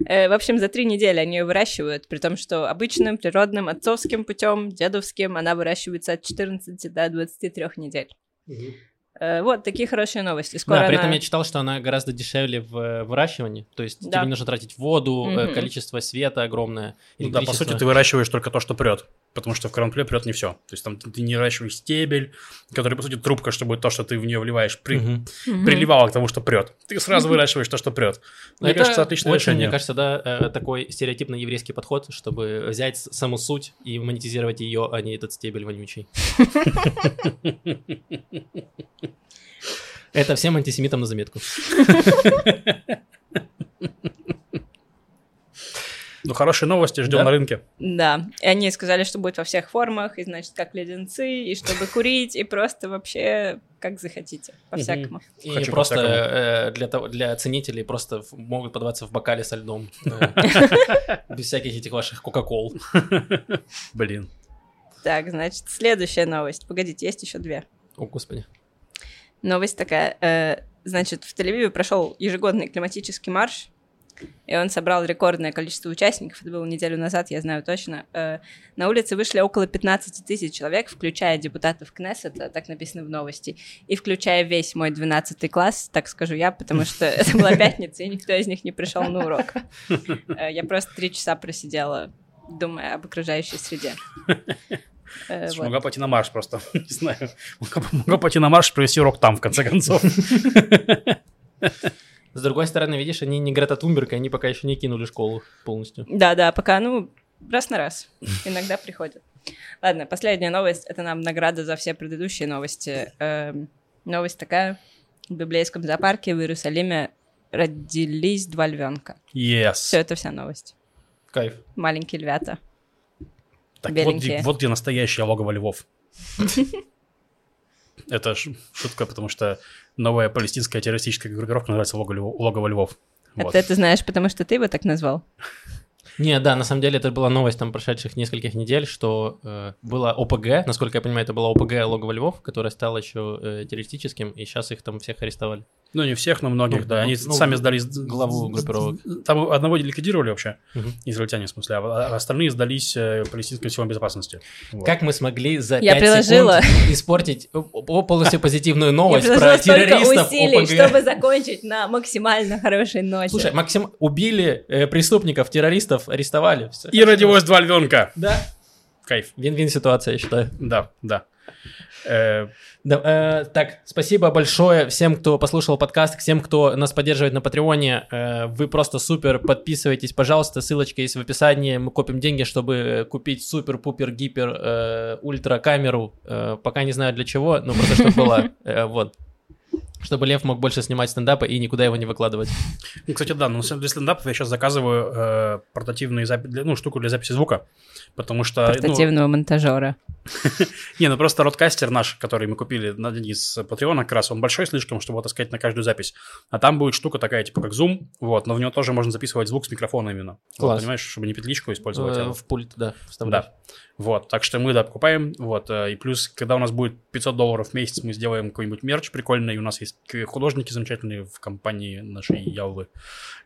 Э, В общем, за три недели они ее выращивают, при том, что обычным, природным, отцовским путем, дедовским, она выращивается от 14 до 23 недель. Э, Вот такие хорошие новости. Скоро Да, при этом она- я читал, что она гораздо дешевле в э, выращивании. То есть Да. тебе не нужно тратить воду, э, Мгм. количество света огромное. Ну да, по сути, ты выращиваешь только то, что прет. Потому что в кранпле прет не все. То есть там ты не выращиваешь стебель, который, по сути, трубка, чтобы то, что ты в нее вливаешь, при-. Мгм. приливало к тому, что прет. Ты сразу выращиваешь то, что прет. Мне Это кажется, отличное очень, решение. мне кажется, да, э, такой стереотипный еврейский подход, чтобы взять саму суть и монетизировать ее, а не этот стебель вонючий. Это всем антисемитам на заметку. Ну, хорошие новости ждем Да. на рынке. Да, и они сказали, что будет во всех формах, и значит, как леденцы, и чтобы курить, и просто вообще как захотите, по-всякому. И Хочу просто по-всякому. э, для, того, для ценителей просто в- могут подаваться в бокале со льдом. Без всяких этих ваших кока-кол. Блин. Так, значит, следующая новость. Погодите, есть еще две. О, господи. Новость такая. э, значит, в Тель-Авиве прошел ежегодный климатический марш, и он собрал рекордное количество участников. Это было неделю назад, я знаю точно. Э, на улице вышли около 15 тысяч человек, включая депутатов Кнессета, так написано в новости, и включая весь мой 12 класс, так скажу я, потому что это была пятница, и никто из них не пришел на урок. Э, я просто три часа просидела, думая об окружающей среде. Э, вот. Могла пойти на марш просто, не знаю. Могла, могла пойти на марш, провести урок там, в конце концов. С другой стороны, видишь, они не Грета Тунберг, они пока еще не кинули школу полностью. Да-да, пока, ну, раз на раз. Иногда приходят. Ладно, последняя новость. Это нам награда за все предыдущие новости. Эм, новость такая. В библейском зоопарке в Иерусалиме родились два львенка. Yes. Все, это вся новость. Кайф. Маленькие львята. Так вот, где- вот где настоящее логово львов. Это шутка, потому что новая палестинская террористическая группировка называется логово, львов- логово львов. Вот. Это ты знаешь, потому что ты его так назвал? Не, да, на самом деле это была новость там прошедших нескольких недель, что э, было ОПГ, насколько я понимаю, это была ОПГ Логово Львов, которое стало еще э, террористическим, и сейчас их там всех арестовали. Ну, не всех, но многих, Ну, да. Они ну, сами сдались... главу группировок. Там одного ликвидировали вообще, Мгм. израильтяне, в смысле, а остальные сдались э, палестинским силам безопасности. Вот. Как мы смогли за Я 5 приложила. секунд испортить полностью позитивную новость про террористов усилий, ОПГ? чтобы закончить на максимально хорошей ноте. Слушай, Максим, убили э, преступников, террористов, арестовали. И хорошо. родилось два львенка. Да. Кайф. Вин-вин ситуация, я считаю. Да, да. Э, Да, э, так, спасибо большое всем, кто послушал подкаст, всем, кто нас поддерживает на Патреоне. Э, вы просто супер, подписывайтесь, пожалуйста, ссылочка есть в описании. Мы копим деньги, чтобы купить супер-пупер-гипер э, ультра камеру. Э, пока не знаю для чего, но просто чтобы была. Э, вот. Чтобы Лев мог больше снимать стендапы и никуда его не выкладывать. Ну, кстати, да, ну, для стендапов я сейчас заказываю э, портативные запи- для- ну, штуку для записи звука, потому что... ну, Портативного монтажера. не, ну просто родкастер наш, который мы купили на деньги с Патреона как раз, он большой слишком, чтобы таскать на каждую запись. А там будет штука такая, типа как Zoom, вот, но в него тоже можно записывать звук с микрофона именно. Вот, Класс. понимаешь, чтобы не петличку использовать, а в пульт, да, вставлять. Да. Вот, так что мы, да, покупаем, вот, э, и плюс, когда у нас будет 500 долларов в месяц, мы сделаем какой-нибудь мерч прикольный, и у нас есть художники замечательные в компании нашей Явлы,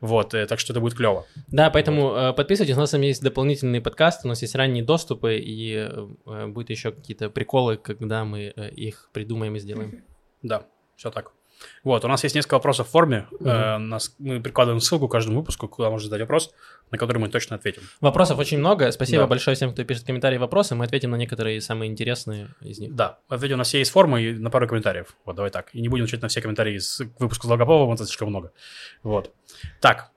вот, э, так что это будет клево. Да, поэтому э, подписывайтесь, у нас там есть дополнительный подкаст, у нас есть ранние доступы, и э, будет еще какие-то приколы, когда мы э, их придумаем и сделаем. Да, все так. Вот, у нас есть несколько вопросов в форме, э, нас, мы прикладываем ссылку к каждому выпуску, куда можно задать вопрос, на который мы точно ответим. Вопросов очень много, спасибо Да. большое всем, кто пишет комментарии и вопросы, мы ответим на некоторые самые интересные из них. Да, ответим на все есть формы и на пару комментариев. Вот, давай так. И не будем отвечать на все комментарии с выпуска Долгополова, это слишком много. Вот. Так,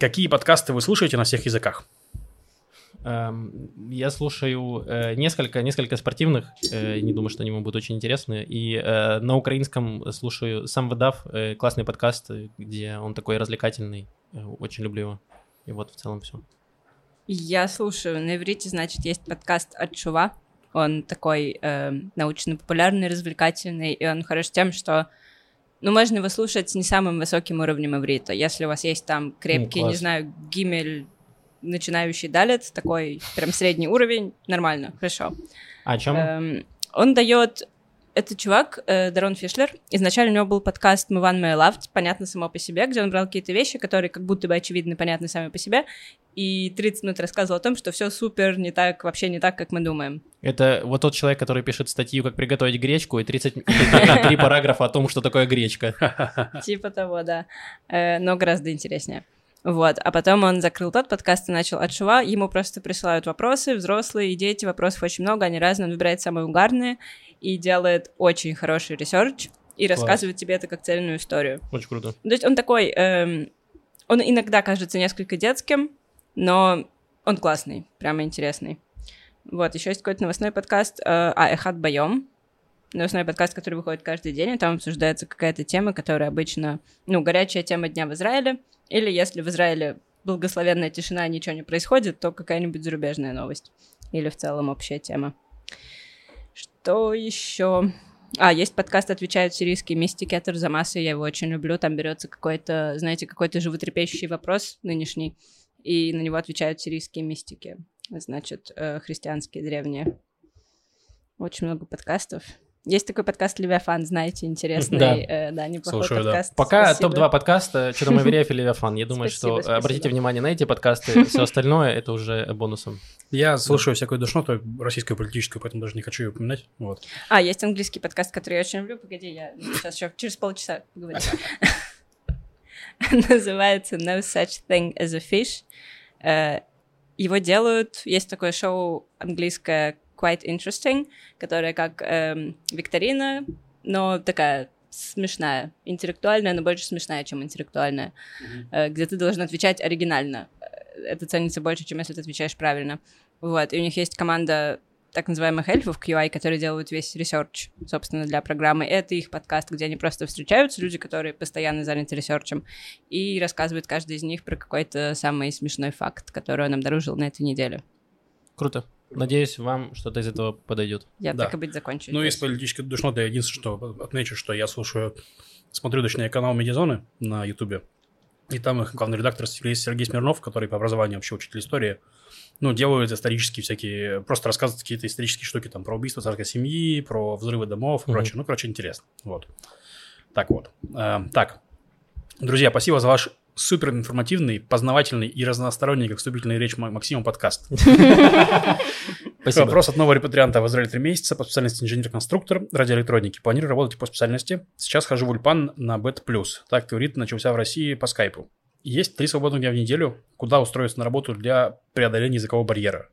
какие подкасты вы слушаете на всех языках? Эм, Я слушаю э, несколько, несколько спортивных, э, не думаю, что они вам будут очень интересны, и э, на украинском слушаю сам выдав, классный подкаст, где он такой развлекательный, очень люблю его. И вот в целом все. Я слушаю. На иврите, значит, есть подкаст от Шува. Он такой э, научно-популярный, развлекательный, и он хорош тем, что ну, можно его слушать с не самым высоким уровнем иврита. Если у вас есть там крепкий, не класс. знаю, гимель, начинающий далец, такой прям средний уровень, нормально, хорошо. А о чем? Эм, он дает... Это чувак, э, Дарон Фишлер. Изначально у него был подкаст «Мы One May Loved», понятно само по себе, где он брал какие-то вещи, которые как будто бы очевидны, понятны сами по себе, и 30 минут рассказывал о том, что все супер не так, вообще не так, как мы думаем. Это вот тот человек, который пишет статью, как приготовить гречку, и 33 параграфа о том, что такое гречка. Типа того, да. Э, Но гораздо интереснее. Вот, а потом он закрыл тот подкаст и начал התשובה. Ему просто присылают вопросы, взрослые и дети, вопросов очень много, они разные, он выбирает самые угарные и делает очень хороший research и Класс. рассказывает тебе это как цельную историю. Очень круто. То есть он такой, эм, он иногда кажется несколько детским, но он классный, прямо интересный. Вот, еще есть какой-то новостной подкаст, э, а, אחד ביום, новостной подкаст, который выходит каждый день, и там обсуждается какая-то тема, которая обычно, ну, горячая тема дня в Израиле, или если в Израиле благословенная тишина, ничего не происходит, то какая-нибудь зарубежная новость, или в целом общая тема. Что еще? А, есть подкаст «Отвечают сирийские мистики» от Арзамаса, я его очень люблю. Там берется какой-то, знаете, какой-то животрепещущий вопрос нынешний, и на него отвечают сирийские мистики, значит, э, христианские, древние. Очень много подкастов. Есть такой подкаст «Левиафан», знаете, интересный. Да. э, да неплохой Слушаю, да. подкаст. Пока Спасибо. топ-2 подкаста «Что там Авереев» и «Левиафан». Я думаю, Спасибо, что спасибо. обратите внимание на эти подкасты, все остальное это уже бонусом. Я слушаю всякую душноту российскую политическую, поэтому даже не хочу ее упоминать. Вот. А, есть английский подкаст, который я очень люблю. Погоди, я сейчас еще через полчаса поговорю. Называется No Such Thing as a Fish. Э, Его делают, есть такое шоу английское Quite Interesting, которая как эм, викторина, но такая смешная, интеллектуальная, но больше смешная, чем интеллектуальная, mm-hmm. где ты должен отвечать оригинально. Это ценится больше, чем если ты отвечаешь правильно. Вот, и у них есть команда так называемых эльфов QI, которые делают весь research, собственно, для программы. Это их подкаст, где они просто встречаются, люди, которые постоянно заняты research ем, и рассказывают каждый из них про какой-то самый смешной факт, который он обнаружил на этой неделе. Круто. Надеюсь, вам что-то из этого подойдет. Я да. так и быть закончу. Ну, из политической душноты я единственное, что отмечу, что я слушаю, смотрю, точнее, канал Медиазоны на Ютубе, и там их главный редактор Сергей Смирнов, который по образованию вообще учитель истории, ну, делают исторические всякие, просто рассказывают какие-то исторические штуки там про убийство царской семьи, про взрывы домов и mm-hmm. прочее. Ну, короче, интересно. Вот. Так вот. Э, так. Друзья, спасибо за ваш супер информативный, познавательный и разносторонний, как вступительная речь Максима подкаст. Спасибо. Вопрос от нового репатрианта в Израиле три месяца по специальности инженер-конструктор радиоэлектроники. Планирую работать по специальности. Сейчас хожу в Ульпан на БЭТ+. Так теорит начался в России по скайпу. Есть три свободных дня в неделю, куда устроиться на работу для преодоления языкового барьера.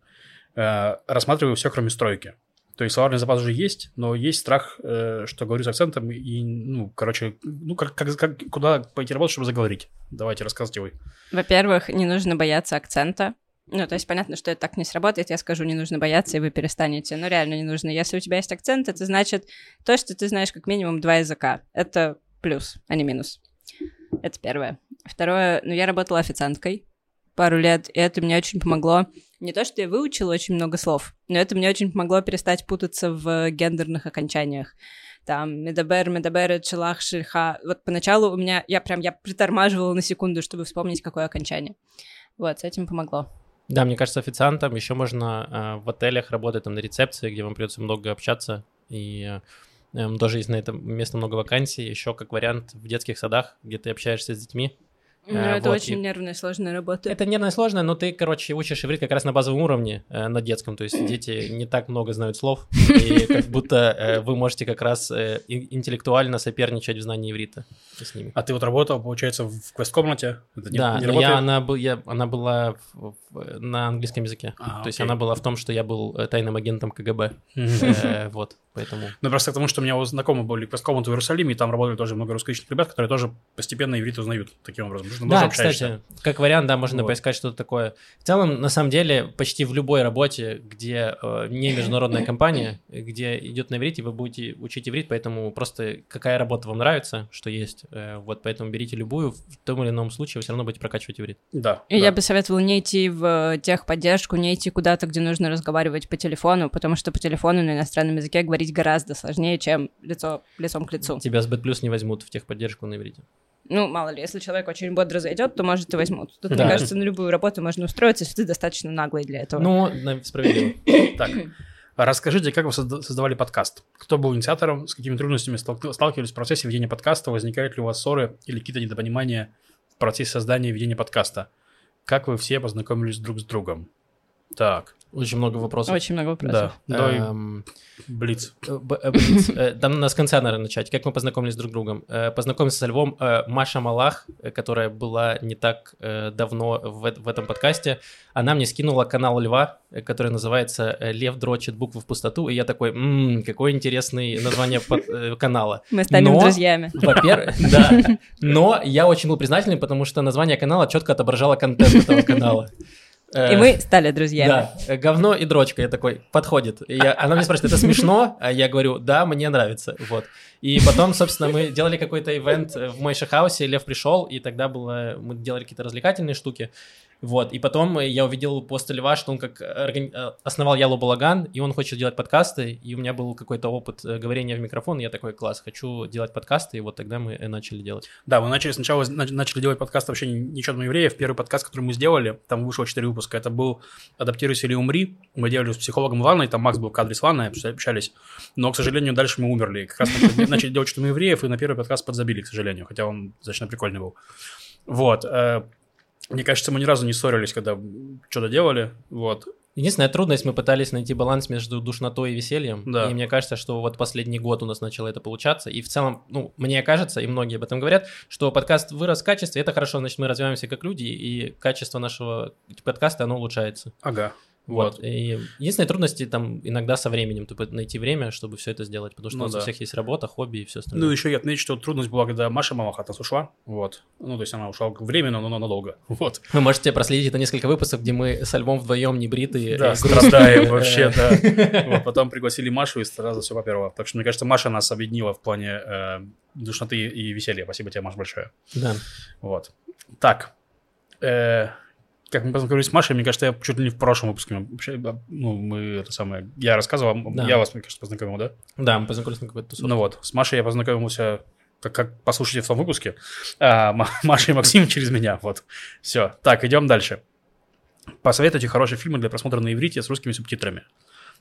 Э, рассматриваю все, кроме стройки. То есть словарный запас уже есть, но есть страх, э, что говорю с акцентом, и, ну, короче, ну, как, как, как, куда пойти работать, чтобы заговорить? Давайте, рассказывайте вы. Во-первых, не нужно бояться акцента. Ну, то есть понятно, что это так не сработает, я скажу, не нужно бояться, и вы перестанете. Но реально не нужно. Если у тебя есть акцент, это значит то, что ты знаешь как минимум два языка. Это плюс, а не минус. Это первое. Второе, ну, я работала официанткой пару лет, и это мне очень помогло. Не то, что я выучила очень много слов, но это мне очень помогло перестать путаться в гендерных окончаниях. Там, מדבר, מדבר, שלך, שלך. Вот поначалу у меня, я прям, я притормаживала на секунду, чтобы вспомнить, какое окончание. Вот, с этим помогло. Да, мне кажется, официантом еще можно э, в отелях работать, там, на рецепции, где вам придется много общаться, и э, тоже есть на этом место много вакансий, еще как вариант в детских садах, где ты общаешься с детьми, ну, э, это вот, очень и... нервная, сложная работа. Это нервная, сложная, но ты, короче, учишь иврит как раз на базовом уровне, э, на детском, то есть дети не так много знают слов, и как будто э, вы можете как раз э, интеллектуально соперничать в знании иврита с ними. А ты вот работал, получается, в квест-комнате? Да, не но я, она, был, я, она была в, в, на английском языке, а, то есть она была в том, что я был э, тайным агентом КГБ, э, вот, поэтому... Ну, просто потому, что у меня знакомые были квест-комнаты в Иерусалиме, и там работали тоже много русскоязычных ребят, которые тоже постепенно иврит узнают таким образом. Да, кстати, как вариант, да, можно поискать что-то такое. В целом, на самом деле, почти в любой работе, где э, не международная компания, где идет на иврите, вы будете учить иврит, поэтому просто какая работа вам нравится, что есть, вот поэтому берите любую, в том или ином случае вы все равно будете прокачивать иврит. Да. И да. я бы советовала не идти в техподдержку, не идти куда-то, где нужно разговаривать по телефону, потому что по телефону на иностранном языке говорить гораздо сложнее, чем лицо, лицом к лицу. Тебя с Бэт не возьмут в техподдержку на иврите. Ну, мало ли, если человек очень бодро зайдет, то, может, и возьмут. Тут, да. мне кажется, на любую работу можно устроиться, если ты достаточно наглый для этого. Ну, справедливо. Так, расскажите, как вы создавали подкаст? Кто был инициатором, с какими трудностями сталкивались в процессе ведения подкаста? Возникают ли у вас ссоры или какие-то недопонимания в процессе создания и ведения подкаста? Как вы все познакомились друг с другом? Так. Очень много вопросов. Очень много вопросов. Да. Давай. Эм... Блиц. Э, э, блиц. Э, там надо с конца, наверное, начать. Как мы познакомились друг с другом? Познакомился со Львом Маша Малах, которая была не так давно в, этом подкасте. Она мне скинула канал Льва, который называется «Лев дрочит буквы в пустоту», и я такой, ммм, какое интересное название канала. Мы станем друзьями. Во-первых, да. Но я очень был признателен, потому что название канала четко отображало контент этого канала. И э, мы стали друзьями. Да, э, говно и дрочка, я такой, подходит. И я, она мне спрашивает, это смешно? А я говорю, да, мне нравится, вот. И потом, собственно, мы делали какой-то ивент в Мойши Хаусе, Лев пришел, и тогда было, мы делали какие-то развлекательные штуки. Вот, и потом я увидел после Льва, что он как органи... Э, основал Ялу Балаган, и он хочет делать подкасты, и у меня был какой-то опыт э, говорения в микрофон, и я такой, класс, хочу делать подкасты, и вот тогда мы начали делать. Да, мы начали сначала начали делать подкаст вообще ничего на евреев. Первый подкаст, который мы сделали, там вышло 4 выпуска, это был «Адаптируйся или умри». Мы делали с психологом Ланой, там Макс был в кадре с Ланой, общались, но, к сожалению, дальше мы умерли. Как раз начали, делать на евреев, и на первый подкаст подзабили, к сожалению, хотя он достаточно прикольный был. Вот. Мне кажется, мы ни разу не ссорились, когда что-то делали, вот. Единственная трудность, мы пытались найти баланс между душнотой и весельем. Да. И мне кажется, что вот последний год у нас начало это получаться. И в целом, ну, мне кажется, и многие об этом говорят, что подкаст вырос в качестве, это хорошо, значит, мы развиваемся как люди, и качество нашего подкаста, оно улучшается. Ага. Вот. Вот. И единственные трудности там иногда со временем, типа найти время, чтобы все это сделать, потому что Ну у нас у да. всех есть работа, хобби и все Ну, остальное. еще я отмечу, что трудность была, когда Маша от нас ушла. Вот. Ну, то есть она ушла временно, но надолго. Вот. Вы можете проследить это несколько выпусков, где мы с альбом вдвоем не бритые. Да, страдаем вообще, да. Потом пригласили Машу и сразу все поперло. Так что, мне кажется, Маша нас объединила в плане э, душноты и веселья. Спасибо тебе, Маш, большое. Да. Вот. Так. Как мы познакомились с Машей, мне кажется, я чуть ли не в прошлом выпуске, вообще, ну, мы это самое, я рассказывал, Да. я вас, мне кажется, познакомил, да? Да, мы познакомились на какой-то тусовке. Ну вот, с Машей я познакомился, как, как послушайте в том выпуске, а, Ма- Маша и Максим через меня, вот. Все, так, идем дальше. Посоветуйте хорошие фильмы для просмотра на иврите с русскими субтитрами.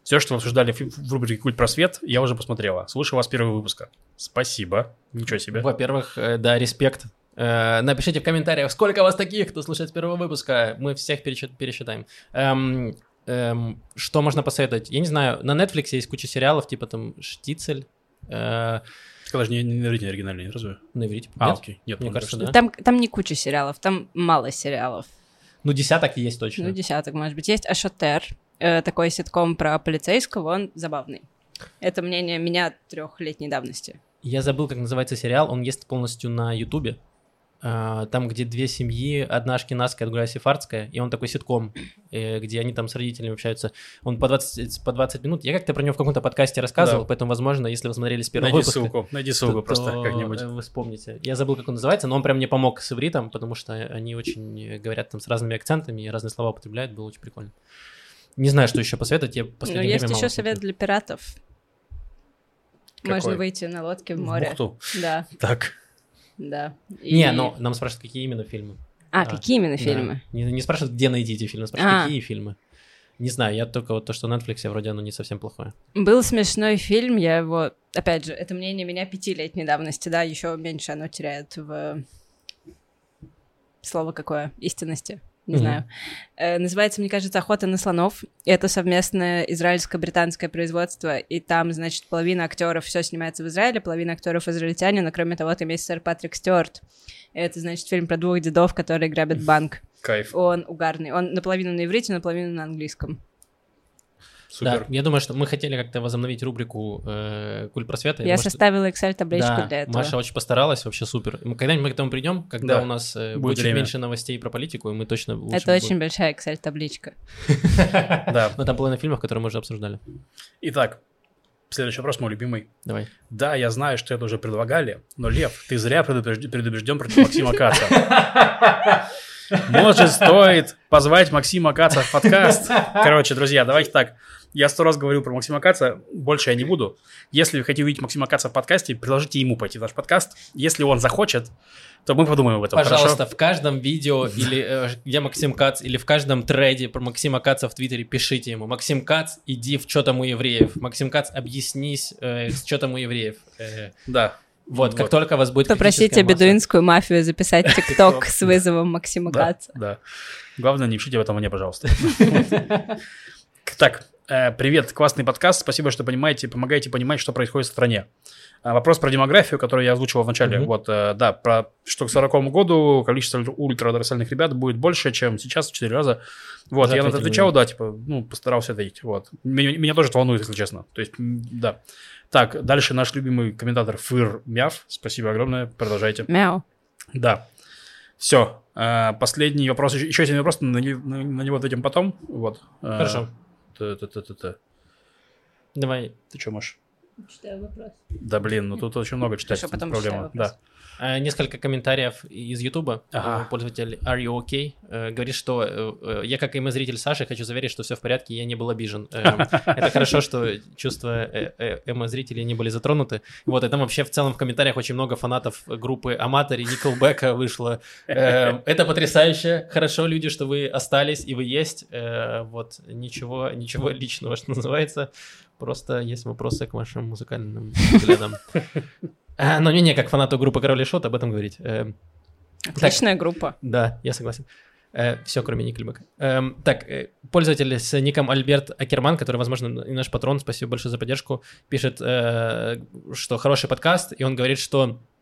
Все, что вы обсуждали в рубрике «Культ просвет», я уже посмотрела. Слушаю вас первого выпуска. Спасибо. Ничего себе. Во-первых, э, да, респект. Э, Напишите в комментариях, сколько вас таких, кто слушает с первого выпуска. Мы всех пересчит- пересчитаем. Эм, эм, что можно посоветовать? Я не знаю, на Netflix есть куча сериалов, типа там «Штицель». э, Сказал же, не, не на иврите оригинальный, разве? На иврите. А, Нет? окей. Нет, Мне ну, кажется, хорошо. да. Там, там не куча сериалов, там мало сериалов. Ну, десяток есть точно. Ну, десяток, может быть. Есть Ашотер, э, такой ситком про полицейского, он забавный. Это мнение меня трехлетней давности. Я забыл, как называется сериал. Он есть полностью на Ютубе. А, Там, где две семьи, одна ашкенадская, другая сефардская, и он такой ситком, э, где они там с родителями общаются. Он по 20, по 20 минут. Я как-то про него в каком-то подкасте рассказывал, Да. поэтому, возможно, если вы смотрели с первого Найди выпуска, ссылку, найди ссылку то- просто то, как-нибудь. э, Вы вспомните. Я забыл, как он называется, но он прям мне помог с ивритом, потому что они очень э, говорят там с разными акцентами и разные слова употребляют, было очень прикольно. Не знаю, что еще посоветовать. Я в Но последнее Ну, есть еще совет для пиратов. Какой? Можно выйти на лодке в море. Бухту. Да, Так. Да. Не, И- но нам спрашивают, какие именно фильмы. А, а, какие именно Да. фильмы? Не, не спрашивают, где найти эти фильмы, спрашивают, А. какие фильмы. Не знаю, я только вот то, что на Netflix, вроде оно не совсем плохое. Был смешной фильм, я его... Опять же, это мнение меня пятилетней давности, да, еще меньше оно теряет в... Слово какое? Истинности. Не знаю. Э, называется, мне кажется, «Охота на слонов». Это совместное израильско-британское производство. И там, значит, половина актеров все снимается в Израиле, половина актеров израильтяне, но кроме того, там есть сэр Патрик Стюарт. Это, значит, фильм про двух дедов, которые грабят банк. Кайф. Он угарный. Он наполовину на иврите, наполовину на английском. Супер. Да, я думаю, что мы хотели как-то возобновить рубрику э, «Куль просвета». Я что- составила Excel-табличку Да, для этого. Маша очень постаралась, вообще супер. Мы когда-нибудь мы к этому придем, когда Да. у нас э, Будет будет чуть время. меньше новостей про политику, и мы точно лучше Это очень будем. большая Excel-табличка. Да. Ну, там половина фильмов, которые мы уже обсуждали. Итак, следующий вопрос мой любимый. Давай. Да, я знаю, что это уже предлагали, но, Лев, ты зря предупрежд- предубежден против Максима Каца. Может, стоит позвать Максима Каца в подкаст? Короче, друзья, давайте так. Я сто раз говорил про Максима Каца, больше я не буду. Если вы хотите увидеть Максима Каца в подкасте, предложите ему пойти в наш подкаст. Если он захочет, то мы подумаем об этом. Пожалуйста, хорошо? в каждом видео, или э, где Максим Кац, или в каждом треде про Максима Каца в Твиттере пишите ему. Максим Кац, иди в что там у евреев. Максим Кац, объяснись, э, что там у евреев. Э, Да. вот, как только у вас будет Попросите бедуинскую мафию записать ТикТок с вызовом Максима Каца. да. Главное, не пишите об этом мне, пожалуйста. Так, привет, классный подкаст. Спасибо, что понимаете, помогаете понимать, что происходит в стране. А, Вопрос про демографию, который я озвучивал в начале. Мгм. Вот, э, да, про что к 40 году количество ультрадорсальных ребят будет больше, чем сейчас в 4 раза. Вот, я на это отвечал, да. да, типа, ну, постарался ответить. Вот. Меня, меня тоже это волнует, если честно. То есть, да. Так, дальше наш любимый комментатор Фыр Мяв. Спасибо огромное, продолжайте. Мяу. Да. Все. Последний вопрос. Еще, один вопрос, на, не- на- на него ответим потом. Вот. Э, Хорошо. Та-та-та-та-та. Давай. Ты что, Маш? Читаю вопрос. Да блин, ну тут очень много читать. Хорошо, потом проблема. читаю вопрос. Да. Э, Несколько комментариев из Ютуба. Ага. Э, Пользователь Are You OK э, говорит, что я, как и зритель Саши, хочу заверить, что все в порядке, я не был обижен. Это хорошо, что чувства э, зрителей не были затронуты. Вот, и там вообще в целом в комментариях очень много фанатов группы Аматори, Николбека вышло. Это потрясающе. Хорошо, люди, что вы остались и вы есть. Вот, ничего, ничего личного, что называется. Просто есть вопросы к вашим музыкальным взглядам. А, Но мне не как фанату группы Король и Шот об этом говорить. Эм, Отличная группа. Да, я согласен. все, кроме Никельбека. Эм, так, э, пользователь с ником Альберт Акерман, который, возможно, и наш патрон, спасибо большое за поддержку, пишет, э, что хороший подкаст, и он говорит, что э,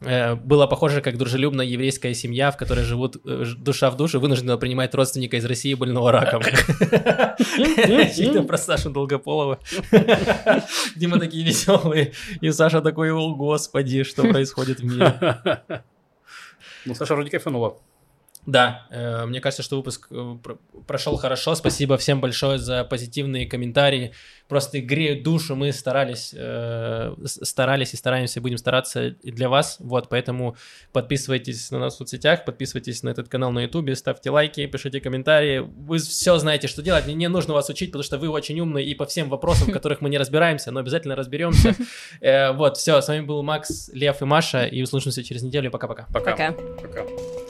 было похоже, как дружелюбная еврейская семья, в которой живут э, душа в душу, вынуждена принимать родственника из России больного раком. Чисто про Сашу Долгополова. Мы такие веселые, и Саша такой, о господи, что происходит в мире. Ну, Саша вроде кайфанула. Да, э, мне кажется, что выпуск э, про- прошел хорошо. Спасибо всем большое за позитивные комментарии. Просто греют душу. Мы старались, э, старались и стараемся, будем стараться и для вас. Вот, поэтому подписывайтесь на нас в соцсетях, подписывайтесь на этот канал на ютубе, ставьте лайки, пишите комментарии. Вы все знаете, что делать. Мне не нужно вас учить, потому что вы очень умные и по всем вопросам, в которых мы не разбираемся, но обязательно разберемся. Э, Вот, все, с вами был Макс, Лев и Маша, и услышимся через неделю. Пока-пока. Пока. Пока. Пока.